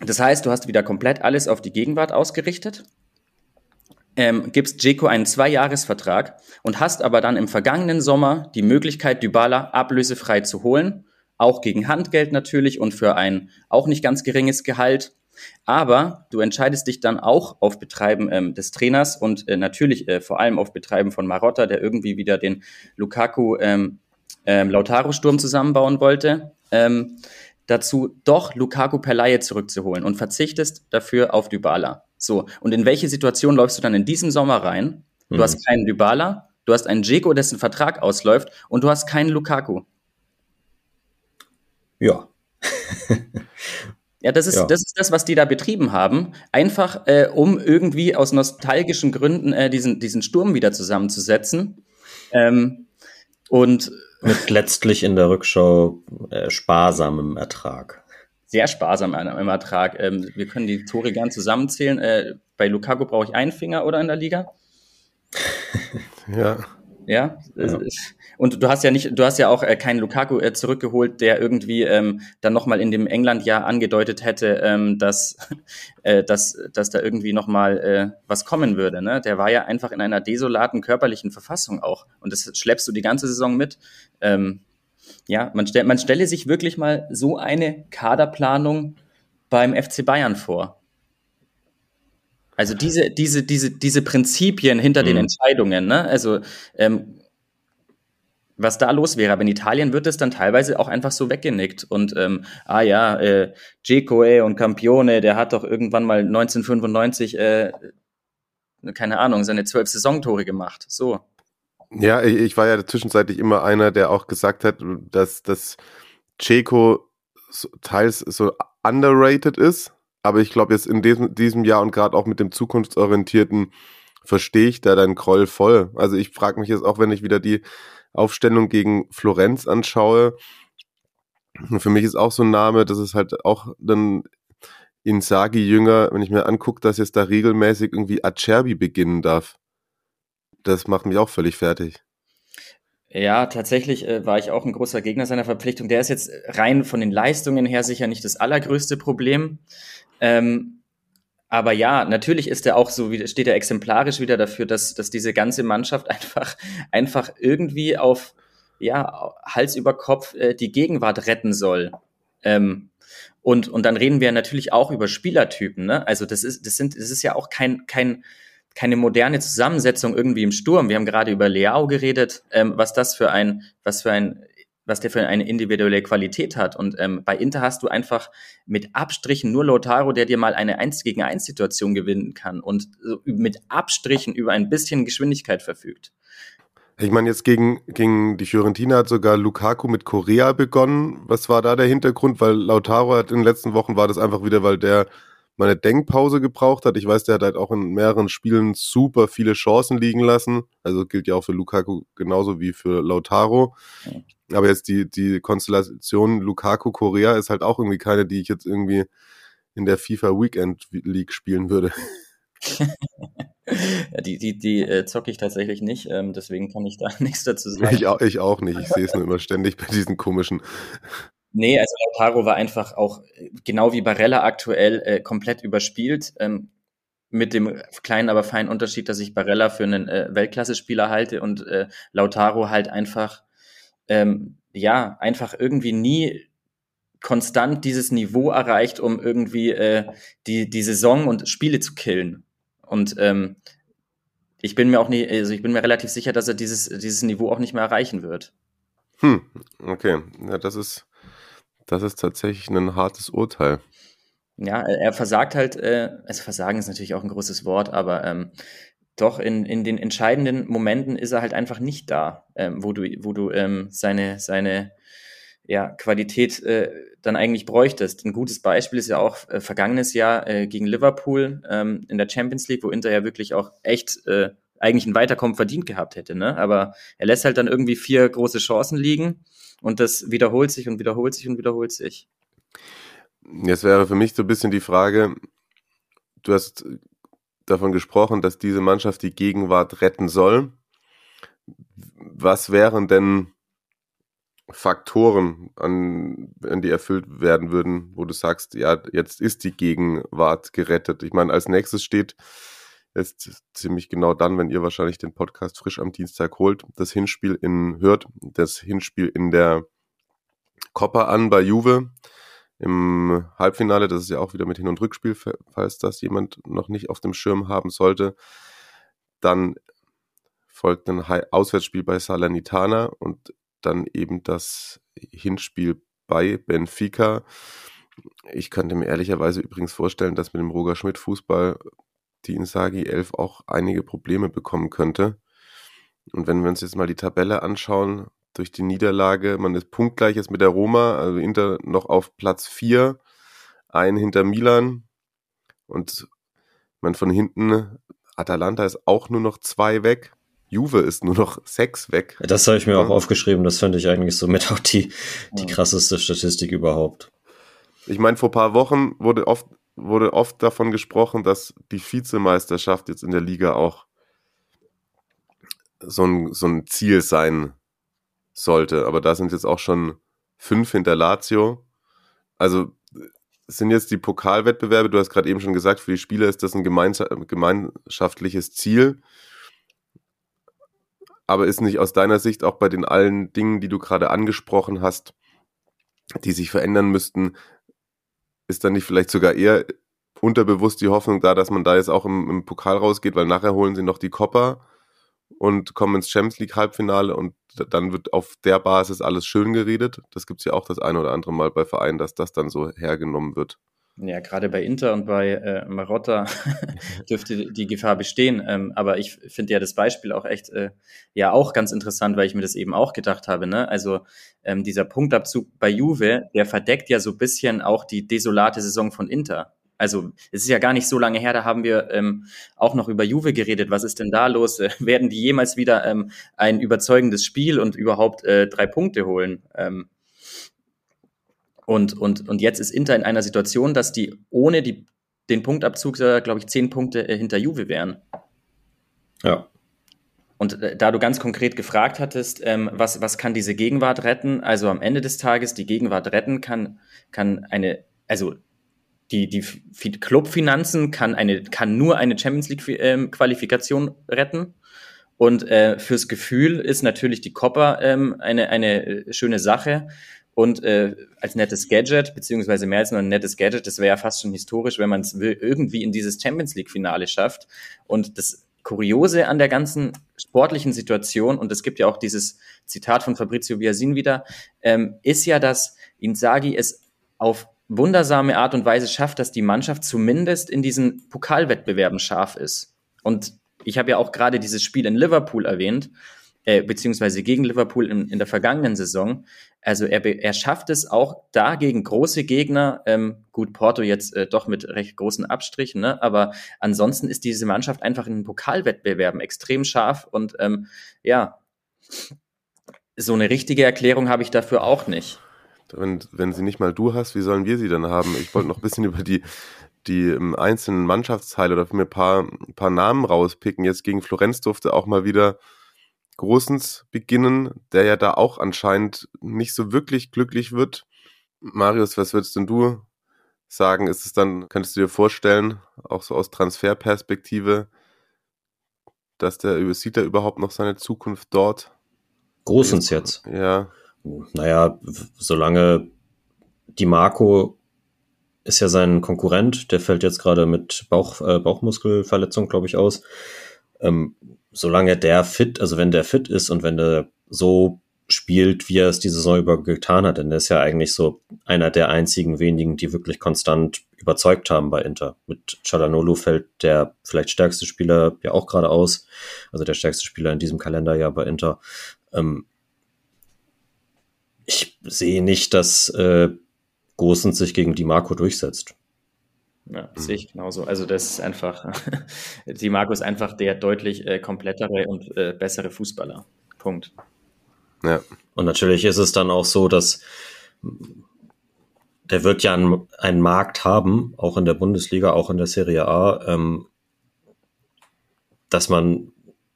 das heißt, du hast wieder komplett alles auf die Gegenwart ausgerichtet, ähm, gibst Jeko einen Zweijahresvertrag und hast aber dann im vergangenen Sommer die Möglichkeit, Dybala ablösefrei zu holen, auch gegen Handgeld natürlich und für ein auch nicht ganz geringes Gehalt. Aber du entscheidest dich dann auch auf Betreiben ähm, des Trainers und äh, natürlich äh, vor allem auf Betreiben von Marotta, der irgendwie wieder den Lukaku ähm, ähm, Lautaro-Sturm zusammenbauen wollte, ähm, dazu doch Lukaku per Laie zurückzuholen und verzichtest dafür auf Dybala. So, und in welche Situation läufst du dann in diesem Sommer rein? Du mhm. hast keinen Dybala, du hast einen Jeko, dessen Vertrag ausläuft und du hast keinen Lukaku. Ja. ja, das ist, ja. das ist das, was die da betrieben haben. Einfach, äh, um irgendwie aus nostalgischen Gründen äh, diesen, diesen Sturm wieder zusammenzusetzen. Ähm, und mit letztlich in der Rückschau äh, sparsamem Ertrag. Sehr sparsam im Ertrag. Ähm, wir können die Tore gern zusammenzählen. Äh, bei Lukaku brauche ich einen Finger oder in der Liga? ja. Ja? ja. Und du hast ja nicht, du hast ja auch äh, keinen Lukaku äh, zurückgeholt, der irgendwie ähm, dann nochmal in dem England-Jahr angedeutet hätte, ähm, dass, äh, dass, dass da irgendwie nochmal äh, was kommen würde. Ne? Der war ja einfach in einer desolaten körperlichen Verfassung auch. Und das schleppst du die ganze Saison mit. Ähm, ja, man, stell, man stelle sich wirklich mal so eine Kaderplanung beim FC Bayern vor. Also diese, diese, diese, diese Prinzipien hinter mhm. den Entscheidungen, ne? Also ähm, was da los wäre. Aber in Italien wird es dann teilweise auch einfach so weggenickt. Und ähm, ah ja, äh, Gecoe und Campione, der hat doch irgendwann mal 1995, äh, keine Ahnung, seine zwölf Saisontore gemacht. So. Ja, ich, ich war ja zwischenzeitlich immer einer, der auch gesagt hat, dass, dass Ceco teils so underrated ist. Aber ich glaube, jetzt in diesem, diesem Jahr und gerade auch mit dem zukunftsorientierten verstehe ich da deinen Groll voll. Also ich frage mich jetzt auch, wenn ich wieder die Aufstellung gegen Florenz anschaue, für mich ist auch so ein Name, das ist halt auch dann Insagi-Jünger, wenn ich mir angucke, dass jetzt da regelmäßig irgendwie Acerbi beginnen darf. Das macht mich auch völlig fertig. Ja, tatsächlich äh, war ich auch ein großer Gegner seiner Verpflichtung. Der ist jetzt rein von den Leistungen her sicher nicht das allergrößte Problem. Ähm, aber ja, natürlich ist er auch so, steht er exemplarisch wieder dafür, dass, dass diese ganze Mannschaft einfach, einfach irgendwie auf, ja, Hals über Kopf äh, die Gegenwart retten soll. Ähm, und, und dann reden wir natürlich auch über Spielertypen, ne? Also das ist, das sind, das ist ja auch kein, kein, keine moderne Zusammensetzung irgendwie im Sturm. Wir haben gerade über Leao geredet, ähm, was das für ein, was für ein, was der für eine individuelle Qualität hat. Und ähm, bei Inter hast du einfach mit Abstrichen nur Lautaro, der dir mal eine 1 gegen 1 Situation gewinnen kann und mit Abstrichen über ein bisschen Geschwindigkeit verfügt. Ich meine, jetzt gegen, gegen die Fiorentina hat sogar Lukaku mit Korea begonnen. Was war da der Hintergrund? Weil Lautaro hat in den letzten Wochen war das einfach wieder, weil der mal eine Denkpause gebraucht hat. Ich weiß, der hat halt auch in mehreren Spielen super viele Chancen liegen lassen. Also gilt ja auch für Lukaku genauso wie für Lautaro. Aber jetzt die, die Konstellation Lukaku-Korea ist halt auch irgendwie keine, die ich jetzt irgendwie in der FIFA Weekend League spielen würde. ja, die die, die äh, zocke ich tatsächlich nicht, ähm, deswegen kann ich da nichts dazu sagen. Ich auch, ich auch nicht. Ich sehe es nur immer ständig bei diesen komischen Nee, also Lautaro war einfach auch, genau wie Barella aktuell, äh, komplett überspielt. Ähm, mit dem kleinen, aber feinen Unterschied, dass ich Barella für einen äh, Weltklasse-Spieler halte und äh, Lautaro halt einfach, ähm, ja, einfach irgendwie nie konstant dieses Niveau erreicht, um irgendwie äh, die, die Saison und Spiele zu killen. Und ähm, ich bin mir auch nicht, also ich bin mir relativ sicher, dass er dieses, dieses Niveau auch nicht mehr erreichen wird. Hm, okay. Ja, das ist, das ist tatsächlich ein hartes Urteil. Ja, er versagt halt, äh, also Versagen ist natürlich auch ein großes Wort, aber ähm, doch in, in den entscheidenden Momenten ist er halt einfach nicht da, ähm, wo du, wo du ähm, seine, seine ja, Qualität äh, dann eigentlich bräuchtest. Ein gutes Beispiel ist ja auch äh, vergangenes Jahr äh, gegen Liverpool ähm, in der Champions League, wo Inter ja wirklich auch echt äh, eigentlich ein Weiterkommen verdient gehabt hätte. Ne? Aber er lässt halt dann irgendwie vier große Chancen liegen und das wiederholt sich und wiederholt sich und wiederholt sich. Jetzt wäre für mich so ein bisschen die Frage, du hast davon gesprochen, dass diese Mannschaft die Gegenwart retten soll. Was wären denn Faktoren, an, an die erfüllt werden würden, wo du sagst, ja, jetzt ist die Gegenwart gerettet? Ich meine, als nächstes steht jetzt ziemlich genau dann, wenn ihr wahrscheinlich den Podcast frisch am Dienstag holt, das Hinspiel in hört, das Hinspiel in der Coppa an bei Juve im Halbfinale. Das ist ja auch wieder mit Hin- und Rückspiel, falls das jemand noch nicht auf dem Schirm haben sollte. Dann folgt ein Auswärtsspiel bei Salernitana und dann eben das Hinspiel bei Benfica. Ich könnte mir ehrlicherweise übrigens vorstellen, dass mit dem Roger Schmidt Fußball die Insagi 11 auch einige Probleme bekommen könnte. Und wenn wir uns jetzt mal die Tabelle anschauen, durch die Niederlage, man ist punktgleich jetzt mit der Roma, also Inter noch auf Platz 4, ein hinter Milan und man von hinten, Atalanta ist auch nur noch zwei weg. Juve ist nur noch sechs weg. Das habe ich mir auch aufgeschrieben. Das finde ich eigentlich somit auch die, die krasseste Statistik überhaupt. Ich meine, vor paar Wochen wurde oft, wurde oft davon gesprochen, dass die Vizemeisterschaft jetzt in der Liga auch so ein, so ein Ziel sein sollte. Aber da sind jetzt auch schon fünf hinter Lazio. Also sind jetzt die Pokalwettbewerbe, du hast gerade eben schon gesagt, für die Spieler ist das ein gemeinschaftliches Ziel aber ist nicht aus deiner Sicht auch bei den allen Dingen, die du gerade angesprochen hast, die sich verändern müssten, ist dann nicht vielleicht sogar eher unterbewusst die Hoffnung da, dass man da jetzt auch im, im Pokal rausgeht, weil nachher holen sie noch die Copper und kommen ins Champions League Halbfinale und dann wird auf der Basis alles schön geredet. Das gibt es ja auch das eine oder andere Mal bei Vereinen, dass das dann so hergenommen wird. Ja, gerade bei Inter und bei äh, Marotta dürfte die Gefahr bestehen. Ähm, aber ich finde ja das Beispiel auch echt äh, ja auch ganz interessant, weil ich mir das eben auch gedacht habe. Ne? Also ähm, dieser Punktabzug bei Juve, der verdeckt ja so ein bisschen auch die desolate Saison von Inter. Also es ist ja gar nicht so lange her, da haben wir ähm, auch noch über Juve geredet. Was ist denn da los? Äh, werden die jemals wieder ähm, ein überzeugendes Spiel und überhaupt äh, drei Punkte holen? Ähm, und, und, und jetzt ist Inter in einer Situation, dass die ohne die, den Punktabzug, glaube ich, zehn Punkte äh, hinter Juve wären. Ja. Und äh, da du ganz konkret gefragt hattest, ähm, was, was kann diese Gegenwart retten? Also am Ende des Tages, die Gegenwart retten kann, kann eine, also die, die Clubfinanzen kann eine, kann nur eine Champions League ähm, Qualifikation retten. Und äh, fürs Gefühl ist natürlich die Copper ähm, eine, eine äh, schöne Sache. Und äh, als nettes Gadget, beziehungsweise mehr als nur ein nettes Gadget, das wäre ja fast schon historisch, wenn man es irgendwie in dieses Champions League-Finale schafft. Und das Kuriose an der ganzen sportlichen Situation, und es gibt ja auch dieses Zitat von Fabrizio Biasin wieder, ähm, ist ja, dass Inzaghi es auf wundersame Art und Weise schafft, dass die Mannschaft zumindest in diesen Pokalwettbewerben scharf ist. Und ich habe ja auch gerade dieses Spiel in Liverpool erwähnt äh, beziehungsweise gegen Liverpool in, in der vergangenen Saison. Also er, er schafft es auch da gegen große Gegner, ähm, gut, Porto jetzt äh, doch mit recht großen Abstrichen, ne? aber ansonsten ist diese Mannschaft einfach in den Pokalwettbewerben extrem scharf und ähm, ja, so eine richtige Erklärung habe ich dafür auch nicht. Wenn, wenn sie nicht mal du hast, wie sollen wir sie dann haben? Ich wollte noch ein bisschen über die, die ähm, einzelnen Mannschaftsteile oder mir ein paar, ein paar Namen rauspicken. Jetzt gegen Florenz durfte auch mal wieder Großens beginnen, der ja da auch anscheinend nicht so wirklich glücklich wird. Marius, was würdest denn du sagen? Ist es dann, könntest du dir vorstellen, auch so aus Transferperspektive, dass der sieht er überhaupt noch seine Zukunft dort? Großens jetzt. Ja. Naja, solange die Marco ist ja sein Konkurrent, der fällt jetzt gerade mit Bauch, äh, Bauchmuskelverletzung, glaube ich, aus. Ähm, solange der fit, also wenn der fit ist und wenn der so spielt, wie er es die Saison über getan hat. Denn er ist ja eigentlich so einer der einzigen wenigen, die wirklich konstant überzeugt haben bei Inter. Mit Chalanolu fällt der vielleicht stärkste Spieler ja auch gerade aus. Also der stärkste Spieler in diesem Kalenderjahr bei Inter. Ähm, ich sehe nicht, dass äh, Gosens sich gegen Di Marco durchsetzt. Ja, mhm. sehe ich genauso. Also das ist einfach, Di Marco ist einfach der deutlich äh, komplettere und äh, bessere Fußballer. Punkt. Ja. Und natürlich ist es dann auch so, dass der wird ja einen, einen Markt haben, auch in der Bundesliga, auch in der Serie A, ähm, dass man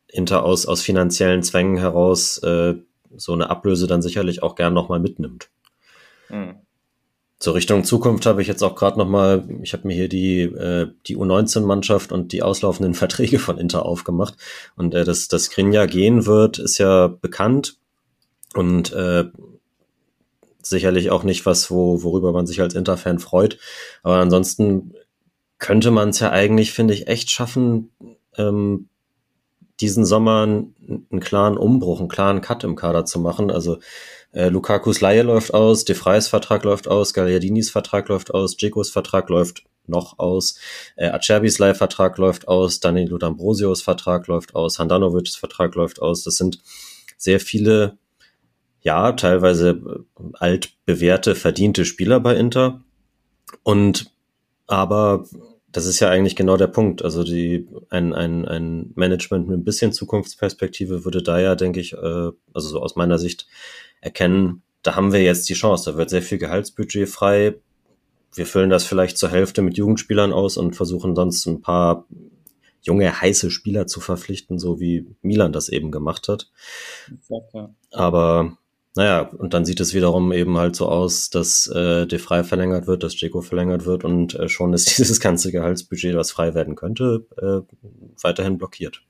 hinter aus, aus finanziellen Zwängen heraus äh, so eine Ablöse dann sicherlich auch gern nochmal mitnimmt. Mhm. Zur Richtung Zukunft habe ich jetzt auch gerade nochmal, ich habe mir hier die, äh, die U19-Mannschaft und die auslaufenden Verträge von Inter aufgemacht. Und äh, dass das Grinja gehen wird, ist ja bekannt. Und äh, sicherlich auch nicht was, wo, worüber man sich als Inter-Fan freut. Aber ansonsten könnte man es ja eigentlich, finde ich, echt schaffen, ähm, diesen Sommer einen, einen klaren Umbruch, einen klaren Cut im Kader zu machen. Also äh, Lukakus Laie läuft aus, De Vries Vertrag läuft aus, Gagliardinis Vertrag läuft aus, Dzekos Vertrag läuft noch aus, äh, Acerbis Leihvertrag läuft aus, Danilo D'Ambrosios Vertrag läuft aus, Handanovics Vertrag läuft aus. Das sind sehr viele, ja, teilweise äh, altbewährte, verdiente Spieler bei Inter. Und aber das ist ja eigentlich genau der Punkt. Also die, ein, ein, ein Management mit ein bisschen Zukunftsperspektive würde da ja, denke ich, äh, also so aus meiner Sicht erkennen, da haben wir jetzt die Chance. Da wird sehr viel Gehaltsbudget frei. Wir füllen das vielleicht zur Hälfte mit Jugendspielern aus und versuchen sonst ein paar junge, heiße Spieler zu verpflichten, so wie Milan das eben gemacht hat. Aber naja, und dann sieht es wiederum eben halt so aus, dass äh, De Frei verlängert wird, dass Jeko verlängert wird und äh, schon ist dieses ganze Gehaltsbudget, was frei werden könnte, äh, weiterhin blockiert.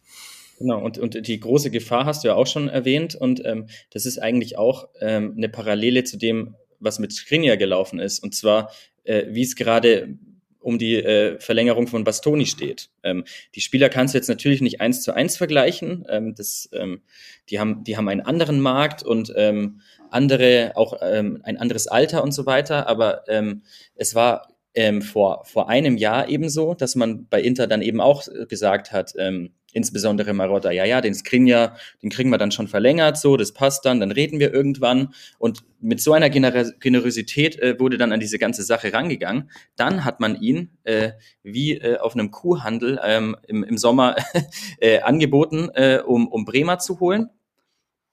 Genau, und, und die große Gefahr hast du ja auch schon erwähnt und ähm, das ist eigentlich auch ähm, eine Parallele zu dem, was mit Skriniar gelaufen ist und zwar, äh, wie es gerade um die äh, Verlängerung von Bastoni steht. Ähm, die Spieler kannst du jetzt natürlich nicht eins zu eins vergleichen. Ähm, das, ähm, die, haben, die haben einen anderen Markt und ähm, andere, auch ähm, ein anderes Alter und so weiter. Aber ähm, es war ähm, vor, vor einem Jahr ebenso, dass man bei Inter dann eben auch gesagt hat, ähm, insbesondere Marotta, ja, ja, den Skriniar, den kriegen wir dann schon verlängert, so, das passt dann, dann reden wir irgendwann. Und mit so einer Gener Generosität äh, wurde dann an diese ganze Sache rangegangen. Dann hat man ihn äh, wie äh, auf einem Kuhhandel ähm, im, im Sommer äh, angeboten, äh, um, um Bremer zu holen.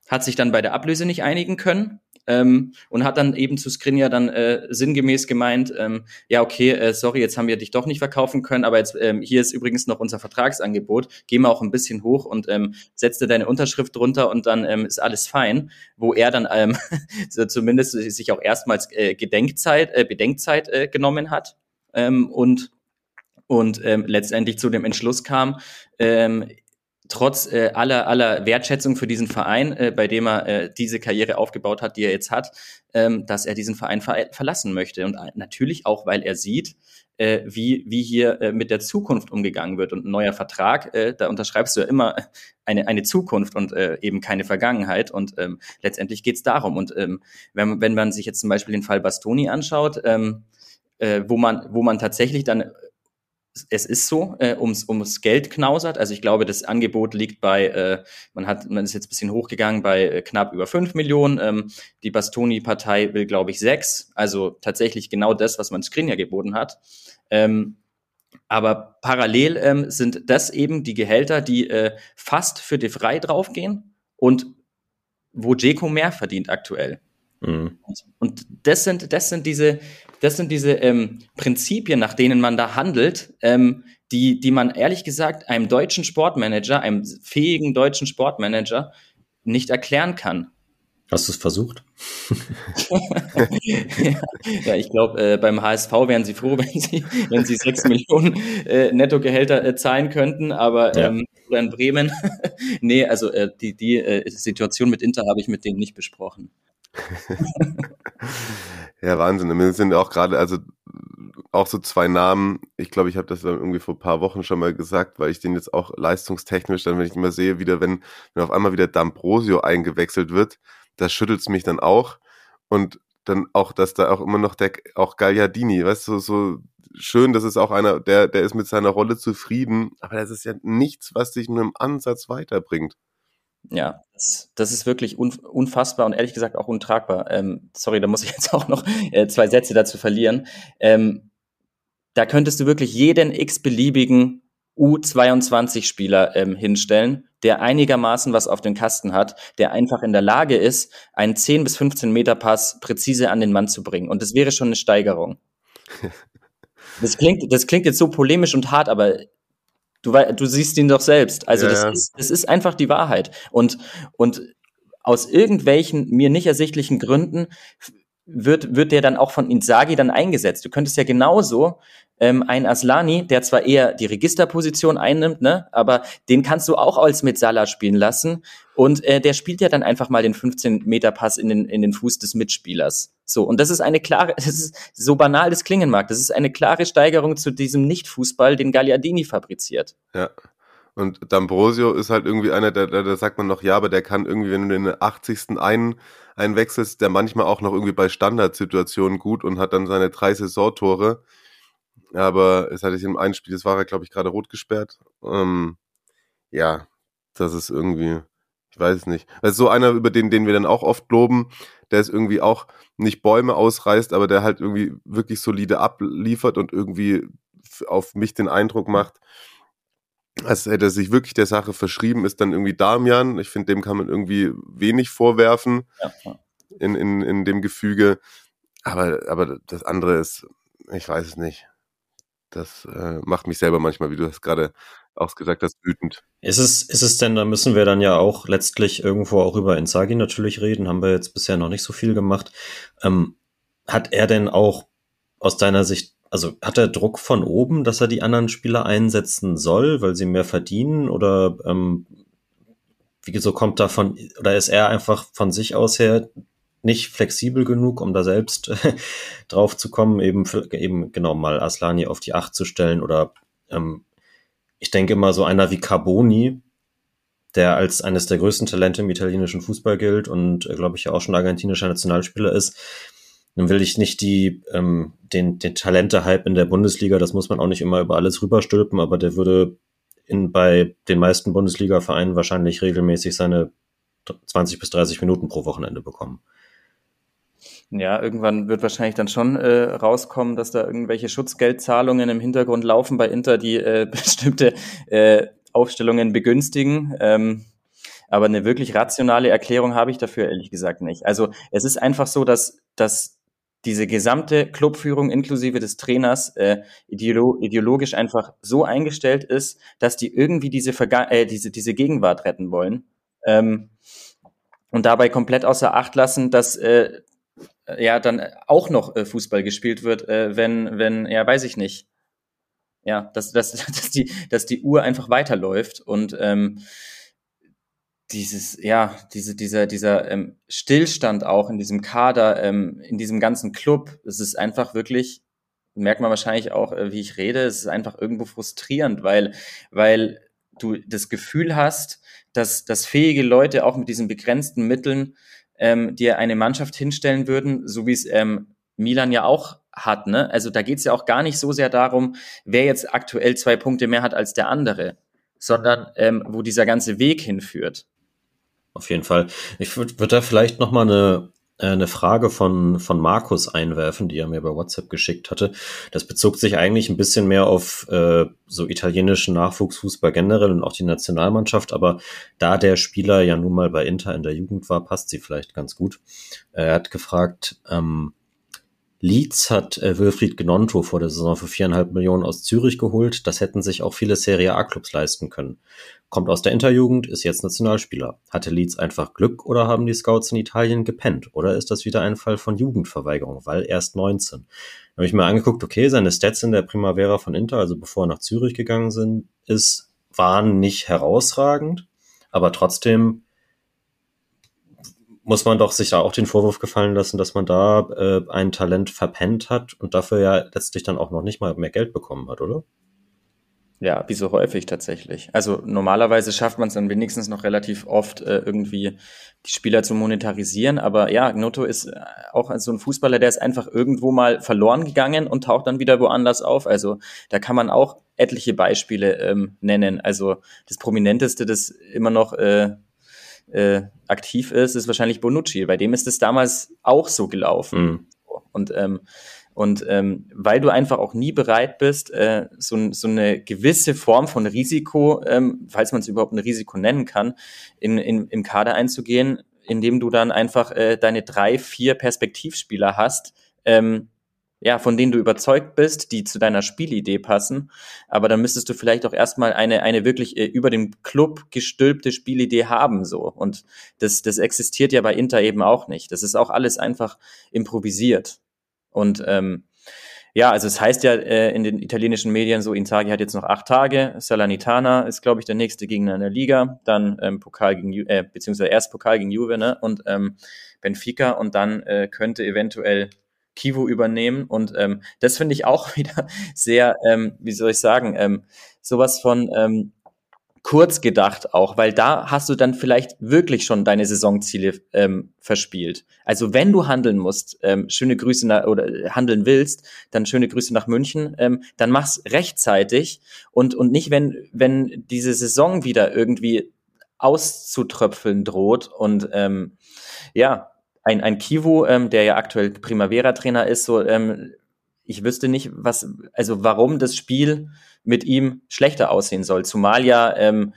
Hat sich dann bei der Ablöse nicht einigen können ähm, und hat dann eben zu Skriniar dann äh, sinngemäß gemeint, ähm, ja, okay, äh, sorry, jetzt haben wir dich doch nicht verkaufen können, aber jetzt ähm, hier ist übrigens noch unser Vertragsangebot, geh mal auch ein bisschen hoch und ähm, setzte deine Unterschrift drunter und dann ähm, ist alles fein, wo er dann ähm, so zumindest sich auch erstmals äh, Gedenkzeit, äh, Bedenkzeit äh, genommen hat ähm, und und ähm, letztendlich zu dem Entschluss kam, ähm, trotz äh, aller, aller Wertschätzung für diesen Verein, äh, bei dem er äh, diese Karriere aufgebaut hat, die er jetzt hat, ähm, dass er diesen Verein ver verlassen möchte. Und äh, natürlich auch, weil er sieht, äh, wie, wie hier äh, mit der Zukunft umgegangen wird. Und ein neuer Vertrag, äh, da unterschreibst du ja immer eine, eine Zukunft und äh, eben keine Vergangenheit. Und ähm, letztendlich geht's darum. Und ähm, wenn, wenn man sich jetzt zum Beispiel den Fall Bastoni anschaut, ähm, äh, wo man, wo man tatsächlich dann es ist so, äh, ums, ums Geld knausert. Also ich glaube, das Angebot liegt bei, äh, man hat, man ist jetzt ein bisschen hochgegangen bei äh, knapp über fünf Millionen. Ähm, die Bastoni-Partei will, glaube ich, sechs. Also tatsächlich genau das, was man Skriniar geboten hat. Ähm, aber parallel ähm, sind das eben die Gehälter, die äh, fast für De Frey draufgehen und wo Jeko mehr verdient aktuell. Mhm. Und das sind, das sind diese, das sind diese ähm, Prinzipien, nach denen man da handelt, ähm, die, die man ehrlich gesagt einem deutschen Sportmanager, einem fähigen deutschen Sportmanager nicht erklären kann. Hast du es versucht? ja, ja, ich glaube, äh, beim HSV wären sie froh, wenn sie, wenn sie sechs Millionen äh, Nettogehälter äh, zahlen könnten, aber ähm, oder in Bremen. nee, also äh, die, die äh, Situation mit Inter habe ich mit denen nicht besprochen. Ja, Wahnsinn. Wir sind auch gerade, also auch so zwei Namen. Ich glaube, ich habe das irgendwie vor ein paar Wochen schon mal gesagt, weil ich den jetzt auch leistungstechnisch, dann wenn ich immer sehe, wieder wenn, wenn auf einmal wieder D'Ambrosio eingewechselt wird, da schüttelt es mich dann auch. Und dann auch, dass da auch immer noch der, auch Gagliardini, weißt du, so schön, das ist auch einer, der, der ist mit seiner Rolle zufrieden, aber das ist ja nichts, was dich nur im Ansatz weiterbringt. Ja, das, das ist wirklich un, unfassbar und ehrlich gesagt auch untragbar. Ähm, sorry, da muss ich jetzt auch noch äh, zwei Sätze dazu verlieren. Ähm, da könntest du wirklich jeden x-beliebigen U22-Spieler ähm, hinstellen, der einigermaßen was auf den Kasten hat, der einfach in der Lage ist, einen 10 bis 15 Meter Pass präzise an den Mann zu bringen. Und das wäre schon eine Steigerung. Das klingt, das klingt jetzt so polemisch und hart, aber du, du siehst ihn doch selbst. Also ja, das, Ist, das ist einfach die Wahrheit. Und, und aus irgendwelchen mir nicht ersichtlichen Gründen wird, wird der dann auch von Inzaghi dann eingesetzt. Du könntest ja genauso ähm, ein Aslani, der zwar eher die Registerposition einnimmt, ne, aber den kannst du auch als mit spielen lassen und äh, der spielt ja dann einfach mal den 15 Meter Pass in den in den Fuß des Mitspielers. So und das ist eine klare, das ist so banal das klingen mag, das ist eine klare Steigerung zu diesem Nicht-Fußball, den Gagliardini fabriziert. Ja. Und D'Ambrosio ist halt irgendwie einer, der, der, sagt man noch, ja, aber der kann irgendwie, wenn du den 80. einen einwechselst, der manchmal auch noch irgendwie bei Standardsituationen gut und hat dann seine drei Saisontore. Aber es hatte ich im einen Spiel, das war er, glaube ich, gerade rot gesperrt. Ähm, ja, das ist irgendwie, ich weiß es nicht. Das ist so einer, über den, den wir dann auch oft loben, der ist irgendwie auch nicht Bäume ausreißt, aber der halt irgendwie wirklich solide abliefert und irgendwie auf mich den Eindruck macht, als hätte er sich wirklich der Sache verschrieben, ist dann irgendwie Damian. Ich finde, dem kann man irgendwie wenig vorwerfen ja. in, in, in dem Gefüge. Aber, aber das andere ist, ich weiß es nicht. Das äh, macht mich selber manchmal, wie du das gerade auch gesagt hast, wütend. Ist es, ist es denn, da müssen wir dann ja auch letztlich irgendwo auch über Insagi natürlich reden, haben wir jetzt bisher noch nicht so viel gemacht. Ähm, hat er denn auch aus deiner Sicht, also hat er Druck von oben, dass er die anderen Spieler einsetzen soll, weil sie mehr verdienen oder ähm, wie so kommt davon, oder ist er einfach von sich aus her nicht flexibel genug, um da selbst drauf zu kommen, eben, eben genau mal Aslani auf die Acht zu stellen oder ähm, ich denke immer so einer wie Carboni, der als eines der größten Talente im italienischen Fußball gilt und äh, glaube ich ja auch schon argentinischer Nationalspieler ist. Dann will ich nicht die, ähm, den, den Talente-Hype in der Bundesliga, das muss man auch nicht immer über alles rüberstülpen, aber der würde in, bei den meisten Bundesliga-Vereinen wahrscheinlich regelmäßig seine 20 bis 30 Minuten pro Wochenende bekommen. Ja, irgendwann wird wahrscheinlich dann schon äh, rauskommen, dass da irgendwelche Schutzgeldzahlungen im Hintergrund laufen bei Inter, die äh, bestimmte äh, Aufstellungen begünstigen. Ähm, aber eine wirklich rationale Erklärung habe ich dafür ehrlich gesagt nicht. Also es ist einfach so, dass, dass diese gesamte Clubführung inklusive des Trainers äh, ideolo ideologisch einfach so eingestellt ist, dass die irgendwie diese, Verga äh, diese, diese Gegenwart retten wollen. Ähm, und dabei komplett außer Acht lassen, dass äh, ja dann auch noch äh, Fußball gespielt wird, äh, wenn, wenn, ja, weiß ich nicht. Ja, dass, dass, dass, die, dass die Uhr einfach weiterläuft und ähm, dieses, ja, diese, dieser, dieser ähm, Stillstand auch in diesem Kader, ähm, in diesem ganzen Club, es ist einfach wirklich, merkt man wahrscheinlich auch, äh, wie ich rede, es ist einfach irgendwo frustrierend, weil, weil du das Gefühl hast, dass, dass fähige Leute auch mit diesen begrenzten Mitteln ähm, dir eine Mannschaft hinstellen würden, so wie es ähm, Milan ja auch hat. Ne? Also da geht es ja auch gar nicht so sehr darum, wer jetzt aktuell zwei Punkte mehr hat als der andere, sondern ähm, wo dieser ganze Weg hinführt. Auf jeden Fall. Ich würde würd da vielleicht noch mal eine eine Frage von, von Markus einwerfen, die er mir bei WhatsApp geschickt hatte. Das bezog sich eigentlich ein bisschen mehr auf äh, so italienischen Nachwuchsfußball generell und auch die Nationalmannschaft, aber da der Spieler ja nun mal bei Inter in der Jugend war, passt sie vielleicht ganz gut. Er hat gefragt, ähm, Leeds hat äh, Wilfried Gnonto vor der Saison für viereinhalb Millionen aus Zürich geholt. Das hätten sich auch viele Serie A-Clubs leisten können. Kommt aus der Interjugend, ist jetzt Nationalspieler. Hatte Leeds einfach Glück oder haben die Scouts in Italien gepennt? Oder ist das wieder ein Fall von Jugendverweigerung, weil erst 19? Da habe ich mir angeguckt, okay, seine Stats in der Primavera von Inter, also bevor er nach Zürich gegangen sind, ist, waren nicht herausragend, aber trotzdem muss man doch sich da auch den Vorwurf gefallen lassen, dass man da äh, ein Talent verpennt hat und dafür ja letztlich dann auch noch nicht mal mehr Geld bekommen hat, oder? Ja, wie so häufig tatsächlich. Also normalerweise schafft man es dann wenigstens noch relativ oft äh, irgendwie die Spieler zu monetarisieren. Aber ja, Gnotto ist äh, auch so ein Fußballer, der ist einfach irgendwo mal verloren gegangen und taucht dann wieder woanders auf. Also da kann man auch etliche Beispiele ähm, nennen. Also das prominenteste, das immer noch äh, äh, aktiv ist, ist wahrscheinlich Bonucci. Bei dem ist es damals auch so gelaufen. Mhm. Und ähm, und ähm, weil du einfach auch nie bereit bist, äh, so, so eine gewisse Form von Risiko, ähm, falls man es überhaupt ein Risiko nennen kann, in, in, im Kader einzugehen, indem du dann einfach äh, deine drei, vier Perspektivspieler hast, ähm, ja, von denen du überzeugt bist, die zu deiner Spielidee passen. Aber dann müsstest du vielleicht auch erstmal eine, eine wirklich äh, über dem Club gestülpte Spielidee haben, so. Und das, das existiert ja bei Inter eben auch nicht. Das ist auch alles einfach improvisiert. Und ähm, ja, also es heißt ja äh, in den italienischen Medien so, Inzaghi hat jetzt noch acht Tage, Salernitana ist, glaube ich, der nächste Gegner in der Liga, dann ähm, Pokal gegen, äh, beziehungsweise erst Pokal gegen Juve, ne, und ähm, Benfica und dann äh, könnte eventuell Kivo übernehmen. Und ähm, das finde ich auch wieder sehr, ähm, wie soll ich sagen, ähm, sowas von ähm, kurz gedacht auch, weil da hast du dann vielleicht wirklich schon deine Saisonziele ähm, verspielt. Also wenn du handeln musst, ähm, schöne Grüße nach, oder handeln willst, dann schöne Grüße nach München, ähm, dann mach's rechtzeitig. Und und nicht wenn wenn diese Saison wieder irgendwie auszutröpfeln droht. Und ähm, ja ein ein Kivo, ähm, der ja aktuell Primavera-Trainer ist, so ähm, ich wüsste nicht, was, also warum das Spiel mit ihm schlechter aussehen soll. Zumal ja ähm,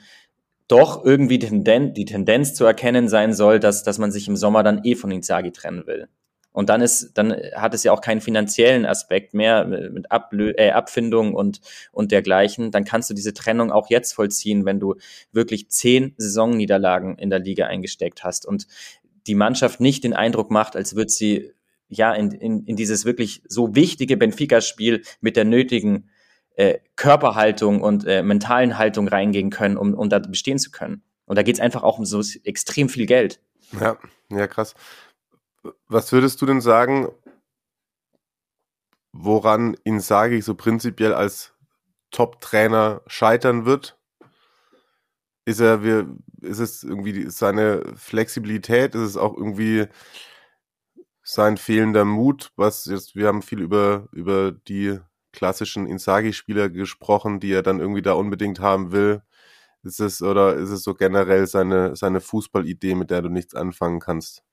doch irgendwie Tenden die Tendenz zu erkennen sein soll, dass, dass man sich im Sommer dann eh von Inzaghi trennen will. Und dann ist, dann hat es ja auch keinen finanziellen Aspekt mehr mit Ablö äh, Abfindung und, und dergleichen. Dann kannst du diese Trennung auch jetzt vollziehen, wenn du wirklich zehn Saisonniederlagen in der Liga eingesteckt hast und die Mannschaft nicht den Eindruck macht, als würde sie ja in, in, in dieses wirklich so wichtige Benfica-Spiel mit der nötigen äh, Körperhaltung und äh, mentalen Haltung reingehen können, um, um da bestehen zu können. Und da geht es einfach auch um so extrem viel Geld. Ja, ja, krass. Was würdest du denn sagen, woran Inzaghi so prinzipiell als Top-Trainer scheitern wird? Ist er, wir, ist es irgendwie seine Flexibilität? Ist es auch irgendwie sein fehlender Mut? Was jetzt, wir haben viel über, über die klassischen Insagi-Spieler gesprochen, die er dann irgendwie da unbedingt haben will? Ist es oder ist es so generell seine, seine Fußballidee, mit der du nichts anfangen kannst?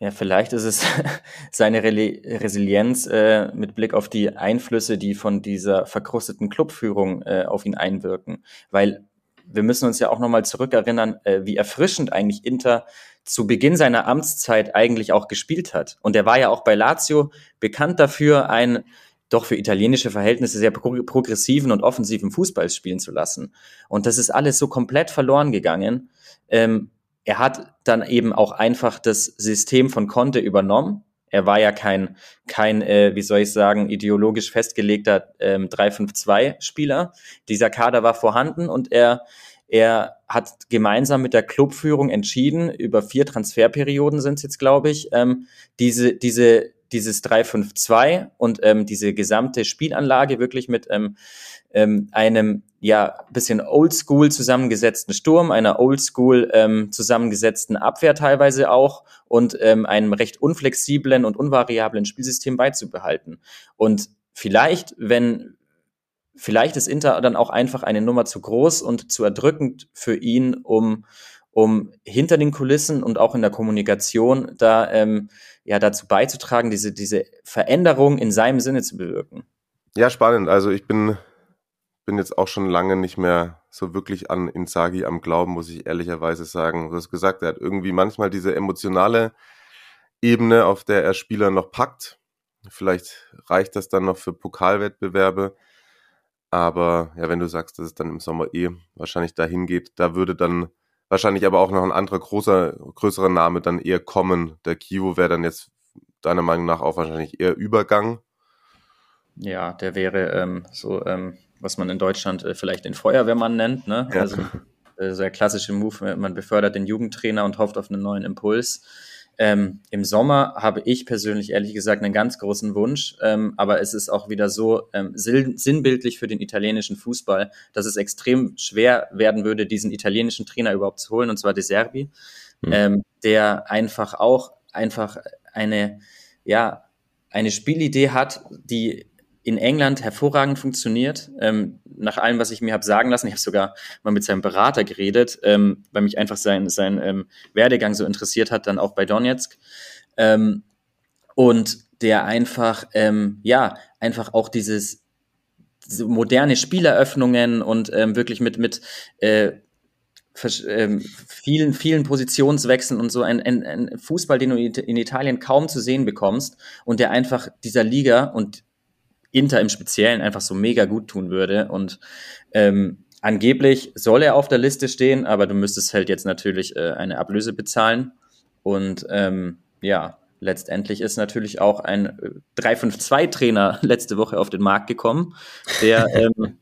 Ja, vielleicht ist es seine Re Resilienz äh, mit Blick auf die Einflüsse, die von dieser verkrusteten Clubführung äh, auf ihn einwirken. Weil wir müssen uns ja auch nochmal zurückerinnern, äh, wie erfrischend eigentlich Inter zu Beginn seiner Amtszeit eigentlich auch gespielt hat. Und er war ja auch bei Lazio bekannt dafür, ein doch für italienische Verhältnisse sehr progressiven und offensiven Fußball spielen zu lassen. Und das ist alles so komplett verloren gegangen. Ähm, er hat dann eben auch einfach das System von Conte übernommen. Er war ja kein, kein äh, wie soll ich sagen, ideologisch festgelegter ähm, 3-5-2-Spieler. Dieser Kader war vorhanden und er, er hat gemeinsam mit der Clubführung entschieden, über vier Transferperioden sind es jetzt, glaube ich, ähm, diese, diese dieses 3-5-2 und ähm, diese gesamte Spielanlage wirklich mit ähm, ähm, einem ja bisschen Oldschool zusammengesetzten Sturm, einer Oldschool ähm, zusammengesetzten Abwehr teilweise auch und ähm, einem recht unflexiblen und unvariablen Spielsystem beizubehalten. Und vielleicht, wenn vielleicht ist Inter dann auch einfach eine Nummer zu groß und zu erdrückend für ihn, um um hinter den Kulissen und auch in der Kommunikation da ähm, ja dazu beizutragen, diese, diese Veränderung in seinem Sinne zu bewirken. Ja, spannend. Also ich bin, bin jetzt auch schon lange nicht mehr so wirklich an Inzagi am Glauben, muss ich ehrlicherweise sagen. Du hast gesagt, er hat irgendwie manchmal diese emotionale Ebene, auf der er Spieler noch packt. Vielleicht reicht das dann noch für Pokalwettbewerbe. Aber ja, wenn du sagst, dass es dann im Sommer eh wahrscheinlich dahin geht, da würde dann wahrscheinlich aber auch noch ein anderer großer, größerer Name dann eher kommen. Der Kivo wäre dann jetzt deiner Meinung nach auch wahrscheinlich eher Übergang. Ja, der wäre ähm, so, ähm, was man in Deutschland äh, vielleicht den Feuerwehrmann nennt. Ne? Ja. Also äh, sehr klassische Move, man befördert den Jugendtrainer und hofft auf einen neuen Impuls. Ähm, Im Sommer habe ich persönlich ehrlich gesagt einen ganz großen Wunsch, ähm, aber es ist auch wieder so ähm, sinnbildlich für den italienischen Fußball, dass es extrem schwer werden würde, diesen italienischen Trainer überhaupt zu holen, und zwar De Serbi, mhm. der einfach auch einfach eine, ja, eine Spielidee hat, die in England hervorragend funktioniert. Ähm, nach allem, was ich mir habe sagen lassen, ich habe sogar mal mit seinem Berater geredet, ähm, weil mich einfach sein, sein ähm, Werdegang so interessiert hat, dann auch bei Donetsk. Ähm, und der einfach, ähm, ja, einfach auch dieses diese moderne Spieleröffnungen und ähm, wirklich mit, mit äh, vielen, vielen Positionswechseln und so ein, ein, ein Fußball, den du in Italien kaum zu sehen bekommst und der einfach dieser Liga und Inter im Speziellen einfach so mega gut tun würde. Und ähm, angeblich soll er auf der Liste stehen, aber du müsstest halt jetzt natürlich äh, eine Ablöse bezahlen. Und ähm, ja, letztendlich ist natürlich auch ein 3-5-2-Trainer äh, letzte Woche auf den Markt gekommen, der ähm,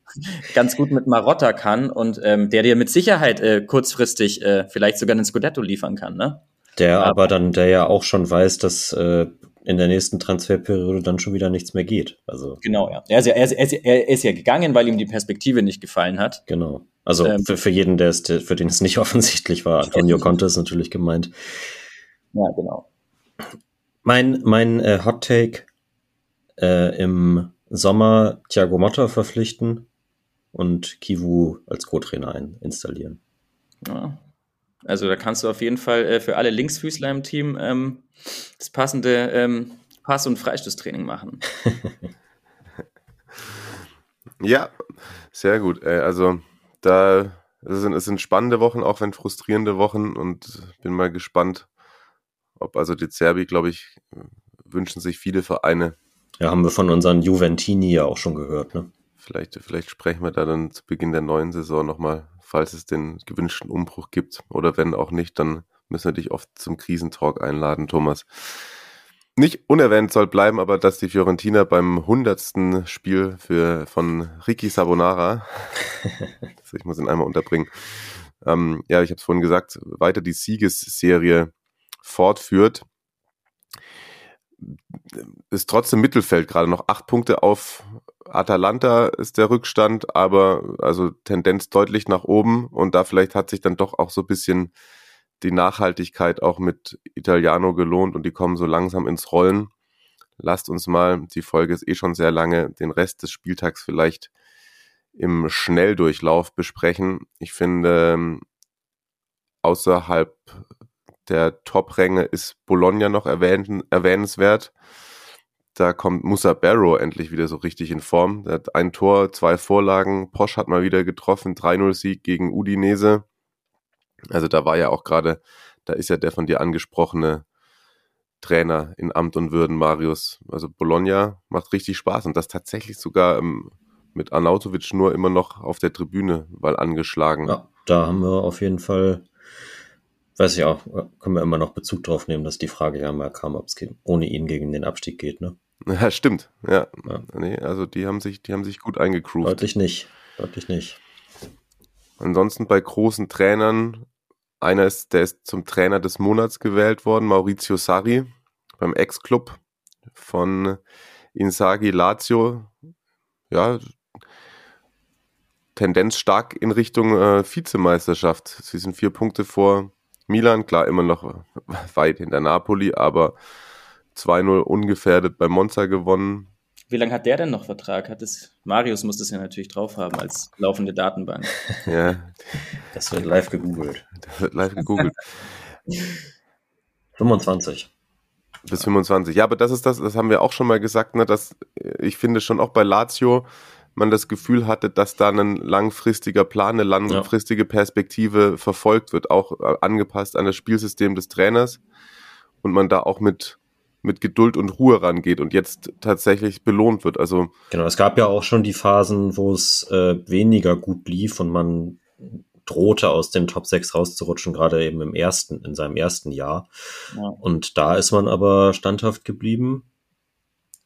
ganz gut mit Marotta kann und ähm, der dir mit Sicherheit äh, kurzfristig äh, vielleicht sogar einen Scudetto liefern kann, ne? Der aber dann, der ja auch schon weiß, dass äh, in der nächsten Transferperiode dann schon wieder nichts mehr geht. Also genau, ja. Er ist ja, er ist, er ist, er ist ja gegangen, weil ihm die Perspektive nicht gefallen hat. Genau. Also ähm, für, für jeden, der es, für den es nicht offensichtlich war, Antonio Conte ist natürlich gemeint. Ja, genau. Mein, mein äh, Hot Take äh, im Sommer Thiago Motta verpflichten und Kivu als Co-Trainer installieren. Ja, also da kannst du auf jeden Fall äh, für alle Linksfüßler im Team ähm, das passende ähm, Pass- und Freistoßtraining machen. ja, sehr gut. Äh, also da es sind, es sind spannende Wochen, auch wenn frustrierende Wochen und bin mal gespannt, ob also die Zerbi, glaube ich, wünschen sich viele Vereine. Ja, haben wir von unseren Juventini ja auch schon gehört, ne? Vielleicht, vielleicht sprechen wir da dann zu Beginn der neuen Saison nochmal falls es den gewünschten Umbruch gibt. Oder wenn auch nicht, dann müssen wir dich oft zum Krisentalk einladen, Thomas. Nicht unerwähnt soll bleiben, aber dass die Fiorentina beim hundertsten Spiel für, von Ricky Sabonara, ich muss ihn einmal unterbringen, ähm, ja, ich habe es vorhin gesagt, weiter die Siegesserie fortführt, ist trotzdem Mittelfeld gerade noch acht Punkte auf Atalanta ist der Rückstand, aber also Tendenz deutlich nach oben und da vielleicht hat sich dann doch auch so ein bisschen die Nachhaltigkeit auch mit Italiano gelohnt und die kommen so langsam ins Rollen. Lasst uns mal, die Folge ist eh schon sehr lange, den Rest des Spieltags vielleicht im Schnelldurchlauf besprechen. Ich finde, außerhalb der Top-Ränge ist Bologna noch erwähnen, erwähnenswert. Da kommt Musa Barrow endlich wieder so richtig in Form. Der hat ein Tor, zwei Vorlagen. Posch hat mal wieder getroffen. 3-0-Sieg gegen Udinese. Also da war ja auch gerade, da ist ja der von dir angesprochene Trainer in Amt und Würden, Marius. Also Bologna macht richtig Spaß und das tatsächlich sogar ähm, mit Arnautovic nur immer noch auf der Tribüne, weil angeschlagen. Ja, da haben wir auf jeden Fall weiß ich auch, können wir immer noch Bezug drauf nehmen, dass die Frage ja mal kam, ob es ohne ihn gegen den Abstieg geht, ne? Ja, stimmt. Ja. ja. Nee, also die haben sich, die haben sich gut eingegroovt. Deutlich nicht. Deutlich nicht. Ansonsten bei großen Trainern, einer ist, der ist zum Trainer des Monats gewählt worden, Maurizio Sarri, beim Ex-Club von Insagi Lazio. Ja, Tendenz stark in Richtung äh, Vizemeisterschaft. Sie sind vier Punkte vor Milan, klar, immer noch weit hinter Napoli, aber 2-0 ungefährdet bei Monza gewonnen. Wie lange hat der denn noch Vertrag? Hat es, Marius muss das ja natürlich drauf haben als laufende Datenbank. Ja. Das wird live gegoogelt. Das wird live gegoogelt. 25. Bis 25. Ja, aber das ist das, das haben wir auch schon mal gesagt, ne, dass ich finde schon auch bei Lazio man das Gefühl hatte, dass da ein langfristiger Plan, eine langfristige Perspektive verfolgt wird, auch äh, angepasst an das Spielsystem des Trainers und man da auch mit mit Geduld und Ruhe rangeht und jetzt tatsächlich belohnt wird. Also genau, es gab ja auch schon die Phasen, wo es äh, weniger gut lief und man drohte aus dem Top 6 rauszurutschen, gerade eben im ersten, in seinem ersten Jahr. Ja. Und da ist man aber standhaft geblieben,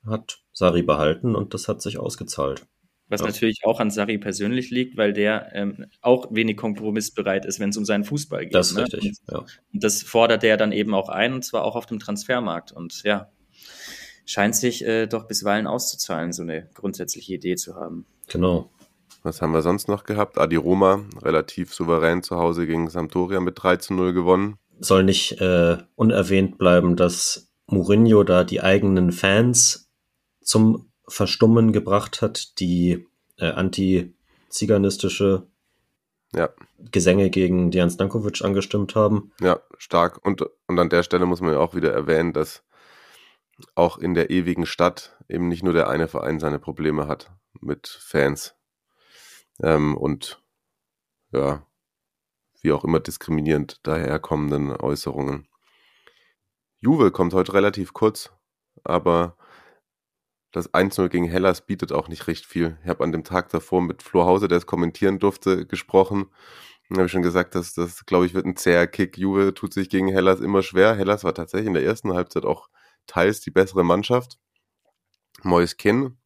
hat Sari behalten und das hat sich ausgezahlt. Was ja. natürlich auch an Sari persönlich liegt, weil der ähm, auch wenig kompromissbereit ist, wenn es um seinen Fußball geht. Das ist ne? richtig. Und, ja. und das fordert er dann eben auch ein, und zwar auch auf dem Transfermarkt. Und ja, scheint sich äh, doch bisweilen auszuzahlen, so eine grundsätzliche Idee zu haben. Genau. Was haben wir sonst noch gehabt? Adi Roma, relativ souverän zu Hause gegen Sampdoria mit 3 zu 0 gewonnen. Soll nicht äh, unerwähnt bleiben, dass Mourinho da die eigenen Fans zum Verstummen gebracht hat, die äh, anti-ziganistische ja. Gesänge gegen Dian Stankovic angestimmt haben. Ja, stark. Und, und an der Stelle muss man ja auch wieder erwähnen, dass auch in der ewigen Stadt eben nicht nur der eine Verein seine Probleme hat mit Fans ähm, und ja, wie auch immer diskriminierend daherkommenden Äußerungen. Juve kommt heute relativ kurz, aber das 1-0 gegen Hellas bietet auch nicht recht viel. Ich habe an dem Tag davor mit Flo Hause, der es kommentieren durfte, gesprochen. Da habe ich schon gesagt, dass das, glaube ich, wird ein zäher Kick. Juve tut sich gegen Hellas immer schwer. Hellas war tatsächlich in der ersten Halbzeit auch teils die bessere Mannschaft. Mois Kin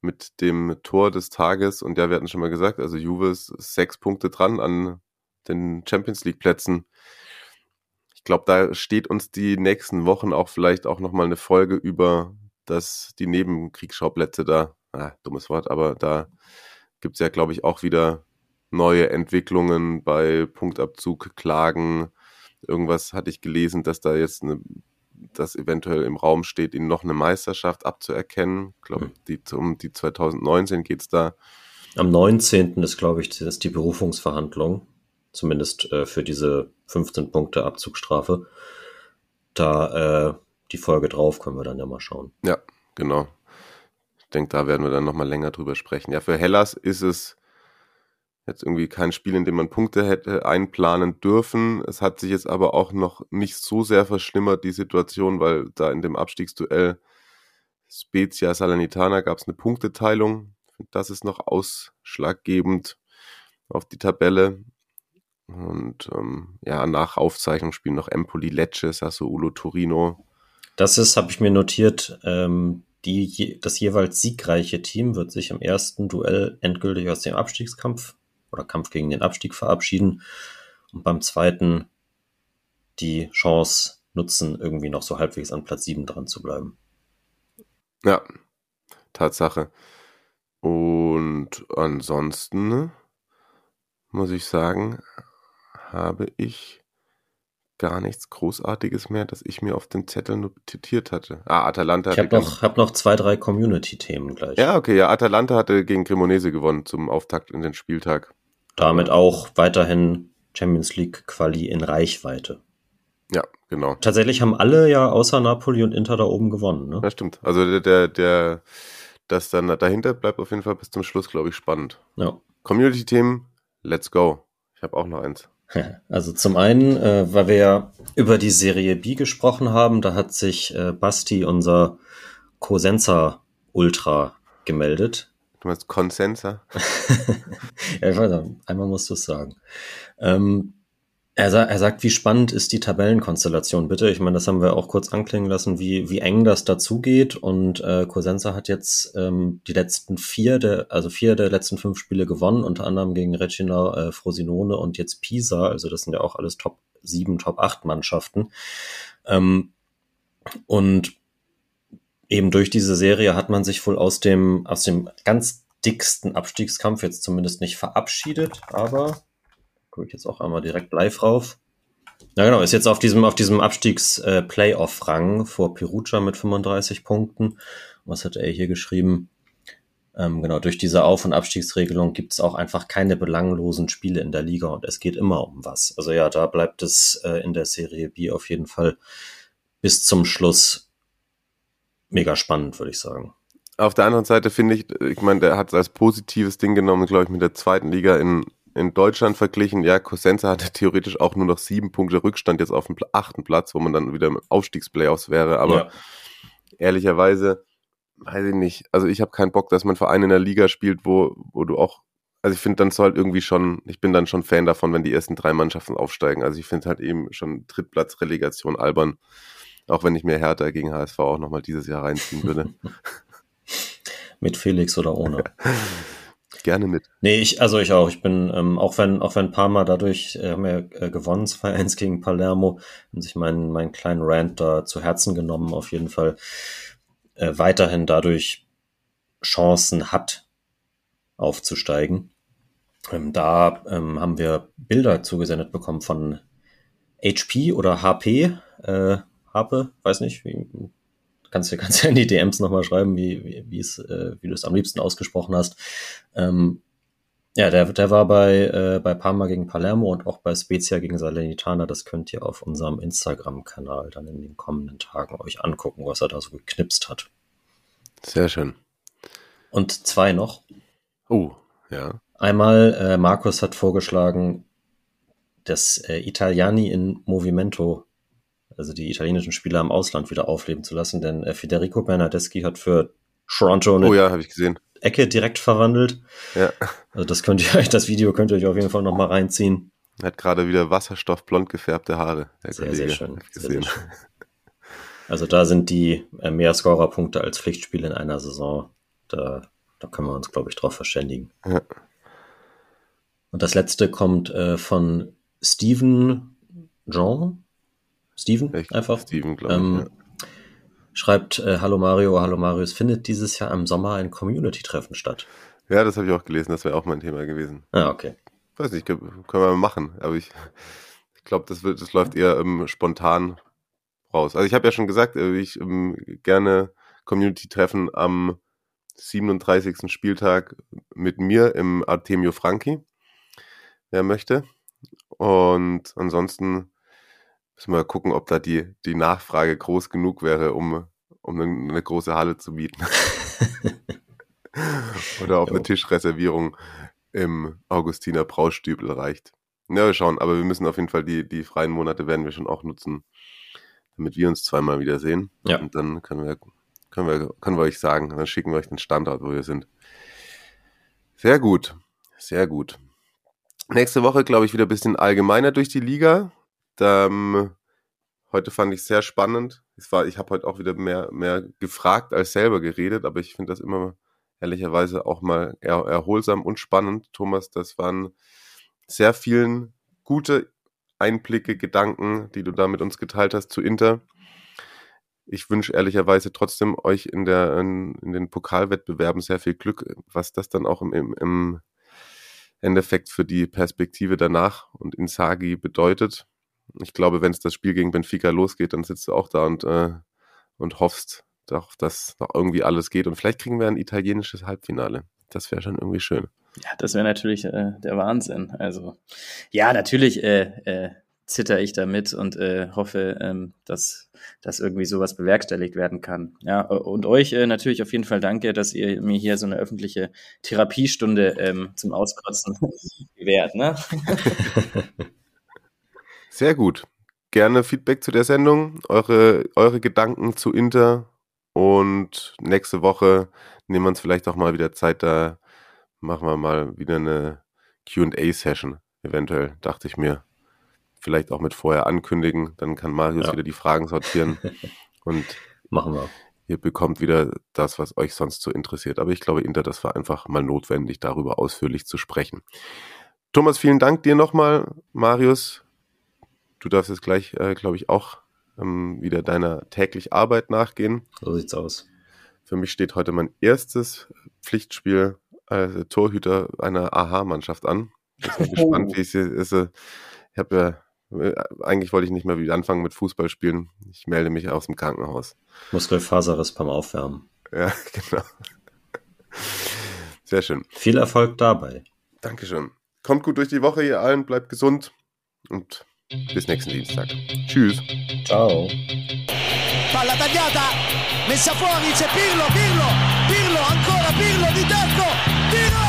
mit dem Tor des Tages. Und ja, wir hatten schon mal gesagt, also Juve ist sechs Punkte dran an den Champions League Plätzen. Ich glaube, da steht uns die nächsten Wochen auch vielleicht auch nochmal eine Folge über dass die Nebenkriegsschauplätze da, ah, dummes Wort, aber da gibt es ja, glaube ich, auch wieder neue Entwicklungen bei Punktabzug, Klagen. Irgendwas hatte ich gelesen, dass da jetzt eine, dass eventuell im Raum steht, ihnen noch eine Meisterschaft abzuerkennen. Ich glaube, hm. die, um die 2019 geht es da. Am 19. ist, glaube ich, ist die Berufungsverhandlung, zumindest äh, für diese 15 Punkte Abzugsstrafe. Da äh, die Folge drauf können wir dann ja mal schauen. Ja, genau. Ich denke, da werden wir dann nochmal länger drüber sprechen. Ja, für Hellas ist es jetzt irgendwie kein Spiel, in dem man Punkte hätte einplanen dürfen. Es hat sich jetzt aber auch noch nicht so sehr verschlimmert, die Situation, weil da in dem Abstiegsduell Spezia Salernitana gab es eine Punkteteilung. Das ist noch ausschlaggebend auf die Tabelle. Und ähm, ja, nach Aufzeichnung spielen noch Empoli, Lecce, Sassuolo, Torino, das ist, habe ich mir notiert, ähm, die, das jeweils siegreiche Team wird sich im ersten Duell endgültig aus dem Abstiegskampf oder Kampf gegen den Abstieg verabschieden und beim zweiten die Chance nutzen, irgendwie noch so halbwegs an Platz 7 dran zu bleiben. Ja, Tatsache. Und ansonsten muss ich sagen, habe ich gar nichts Großartiges mehr, das ich mir auf den Zettel notiert hatte. Ah, Atalanta. Ich habe noch, hab noch zwei, drei Community-Themen gleich. Ja, okay, ja, Atalanta hatte gegen Cremonese gewonnen zum Auftakt in den Spieltag. Damit auch weiterhin Champions League Quali in Reichweite. Ja, genau. Tatsächlich haben alle ja außer Napoli und Inter da oben gewonnen, ne? Ja, stimmt. Also der, der, der das dann dahinter bleibt auf jeden Fall bis zum Schluss, glaube ich, spannend. Ja. Community-Themen, let's go. Ich habe auch noch eins. Also zum einen, äh, weil wir ja über die Serie B gesprochen haben, da hat sich äh, Basti, unser Cosenza Ultra, gemeldet. Du meinst Consensa? ja, ich weiß nicht, einmal musst du es sagen. Ähm, er, sa er sagt, wie spannend ist die Tabellenkonstellation, bitte. Ich meine, das haben wir auch kurz anklingen lassen, wie, wie eng das dazugeht. Und äh, Cosenza hat jetzt ähm, die letzten vier, der, also vier der letzten fünf Spiele gewonnen, unter anderem gegen Regina, äh, Frosinone und jetzt Pisa. Also das sind ja auch alles Top 7, Top 8 Mannschaften. Ähm, und eben durch diese Serie hat man sich wohl aus dem, aus dem ganz dicksten Abstiegskampf jetzt zumindest nicht verabschiedet, aber gucke ich jetzt auch einmal direkt live rauf. Ja, genau, ist jetzt auf diesem, auf diesem Abstiegs-Playoff-Rang äh, vor Perugia mit 35 Punkten. Was hat er hier geschrieben? Ähm, genau, durch diese Auf- und Abstiegsregelung gibt es auch einfach keine belanglosen Spiele in der Liga und es geht immer um was. Also ja, da bleibt es äh, in der Serie B auf jeden Fall bis zum Schluss mega spannend, würde ich sagen. Auf der anderen Seite finde ich, ich meine, der hat es als positives Ding genommen, glaube ich, mit der zweiten Liga in in Deutschland verglichen, ja, Cosenza hatte theoretisch auch nur noch sieben Punkte Rückstand jetzt auf dem achten Platz, wo man dann wieder im Aufstiegsplayoffs wäre. Aber ja. ehrlicherweise, weiß ich nicht. Also ich habe keinen Bock, dass mein Verein in der Liga spielt, wo, wo du auch, also ich finde dann so halt irgendwie schon, ich bin dann schon Fan davon, wenn die ersten drei Mannschaften aufsteigen. Also ich finde halt eben schon Drittplatzrelegation albern. Auch wenn ich mir Hertha gegen HSV auch nochmal dieses Jahr reinziehen würde. Mit Felix oder ohne. Gerne mit. Nee, ich, also ich auch. Ich bin, ähm, auch wenn, auch wenn Parma dadurch, äh, haben wir äh, gewonnen, 2-1 gegen Palermo, und sich meinen, meinen kleinen Rant da zu Herzen genommen, auf jeden Fall äh, weiterhin dadurch Chancen hat, aufzusteigen. Ähm, da ähm, haben wir Bilder zugesendet bekommen von HP oder HP, äh, Harpe, weiß nicht, wie, kannst du kannst ja in die DMs nochmal schreiben, wie, wie, wie, es, äh, wie du es am liebsten ausgesprochen hast. Ähm, ja, der, der war bei, äh, bei Parma gegen Palermo und auch bei Spezia gegen Salernitana. Das könnt ihr auf unserem Instagram-Kanal dann in den kommenden Tagen euch angucken, was er da so geknipst hat. Sehr schön. Und zwei noch. Oh, ja. Einmal, äh, Markus hat vorgeschlagen, das äh, Italiani in Movimento also die italienischen Spieler im Ausland wieder aufleben zu lassen, denn äh, Federico Bernardeschi hat für Toronto eine oh ja. Ecke direkt verwandelt. Ja. Also das könnt ihr euch, das Video könnt ihr euch auf jeden Fall nochmal reinziehen. Er hat gerade wieder wasserstoffblond gefärbte Haare. sehr, Kollege. sehr schön. Sehr, sehr schön. Also da sind die äh, mehr Scorerpunkte als Pflichtspiele in einer Saison. Da, da können wir uns, glaube ich, drauf verständigen. Ja. Und das letzte kommt äh, von Steven Jean, Steven Echt? einfach. Steven, glaube ähm, ich. Ja. Schreibt, äh, Hallo Mario, hallo Mario, es findet dieses Jahr im Sommer ein Community-Treffen statt. Ja, das habe ich auch gelesen, das wäre auch mein Thema gewesen. Ah, okay. Weiß nicht, können wir machen, aber ich, ich glaube, das, das läuft eher ähm, spontan raus. Also ich habe ja schon gesagt, äh, ich ähm, gerne Community-Treffen am 37. Spieltag mit mir im Artemio Franchi, wer möchte. Und ansonsten Müssen wir gucken, ob da die, die Nachfrage groß genug wäre, um, um eine, große Halle zu bieten. Oder ob jo. eine Tischreservierung im Augustiner Braustübel reicht. Ja, wir schauen, aber wir müssen auf jeden Fall die, die freien Monate werden wir schon auch nutzen, damit wir uns zweimal wiedersehen. Ja. Und dann können wir, können wir, können wir euch sagen, dann schicken wir euch den Standort, wo wir sind. Sehr gut, sehr gut. Nächste Woche, glaube ich, wieder ein bisschen allgemeiner durch die Liga. Ähm, heute fand ich sehr spannend. Es war, ich habe heute auch wieder mehr, mehr gefragt als selber geredet, aber ich finde das immer ehrlicherweise auch mal er, erholsam und spannend. Thomas, das waren sehr vielen gute Einblicke, Gedanken, die du da mit uns geteilt hast zu Inter. Ich wünsche ehrlicherweise trotzdem euch in, der, in, in, den Pokalwettbewerben sehr viel Glück, was das dann auch im, im, im Endeffekt für die Perspektive danach und Insagi bedeutet ich glaube, wenn es das Spiel gegen Benfica losgeht, dann sitzt du auch da und, äh, und hoffst, doch, dass noch irgendwie alles geht. Und vielleicht kriegen wir ein italienisches Halbfinale. Das wäre schon irgendwie schön. Ja, das wäre natürlich äh, der Wahnsinn. Also, ja, natürlich äh, äh, zitter ich damit und äh, hoffe, ähm, dass, dass irgendwie sowas bewerkstelligt werden kann. Ja, und euch äh, natürlich auf jeden Fall danke, dass ihr mir hier so eine öffentliche Therapiestunde ähm, zum Auskotzen gewährt. Ne? Sehr gut. Gerne Feedback zu der Sendung, eure, eure Gedanken zu Inter und nächste Woche nehmen wir uns vielleicht auch mal wieder Zeit, da machen wir mal wieder eine QA-Session, eventuell, dachte ich mir. Vielleicht auch mit vorher ankündigen, dann kann Marius ja. wieder die Fragen sortieren und machen wir. Ihr bekommt wieder das, was euch sonst so interessiert. Aber ich glaube, Inter, das war einfach mal notwendig, darüber ausführlich zu sprechen. Thomas, vielen Dank dir nochmal. Marius, Du darfst jetzt gleich, äh, glaube ich, auch ähm, wieder deiner täglich Arbeit nachgehen. So sieht's aus. Für mich steht heute mein erstes Pflichtspiel als Torhüter einer AHA-Mannschaft an. Ich bin gespannt, wie es ist. Ich habe ja, äh, eigentlich wollte ich nicht mehr wieder anfangen mit Fußball spielen. Ich melde mich aus dem Krankenhaus. Muskelfaserriss beim Aufwärmen. Ja, genau. Sehr schön. Viel Erfolg dabei. Dankeschön. Kommt gut durch die Woche, ihr allen. Bleibt gesund und bis nächsten Dienstag. Tschüss. Ciao. Palla tagliata, messa fuori, c'è Pirlo, Pirlo, Pirlo, ancora Pirlo di tacco, tiro!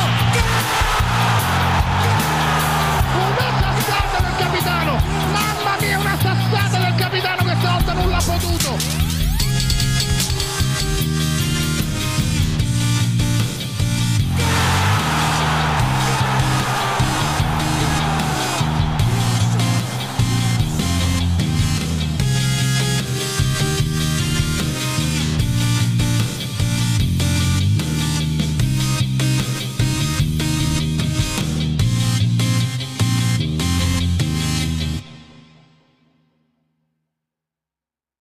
Una sassata del capitano, mamma mia una sassata del capitano che stavolta non l'ha potuto,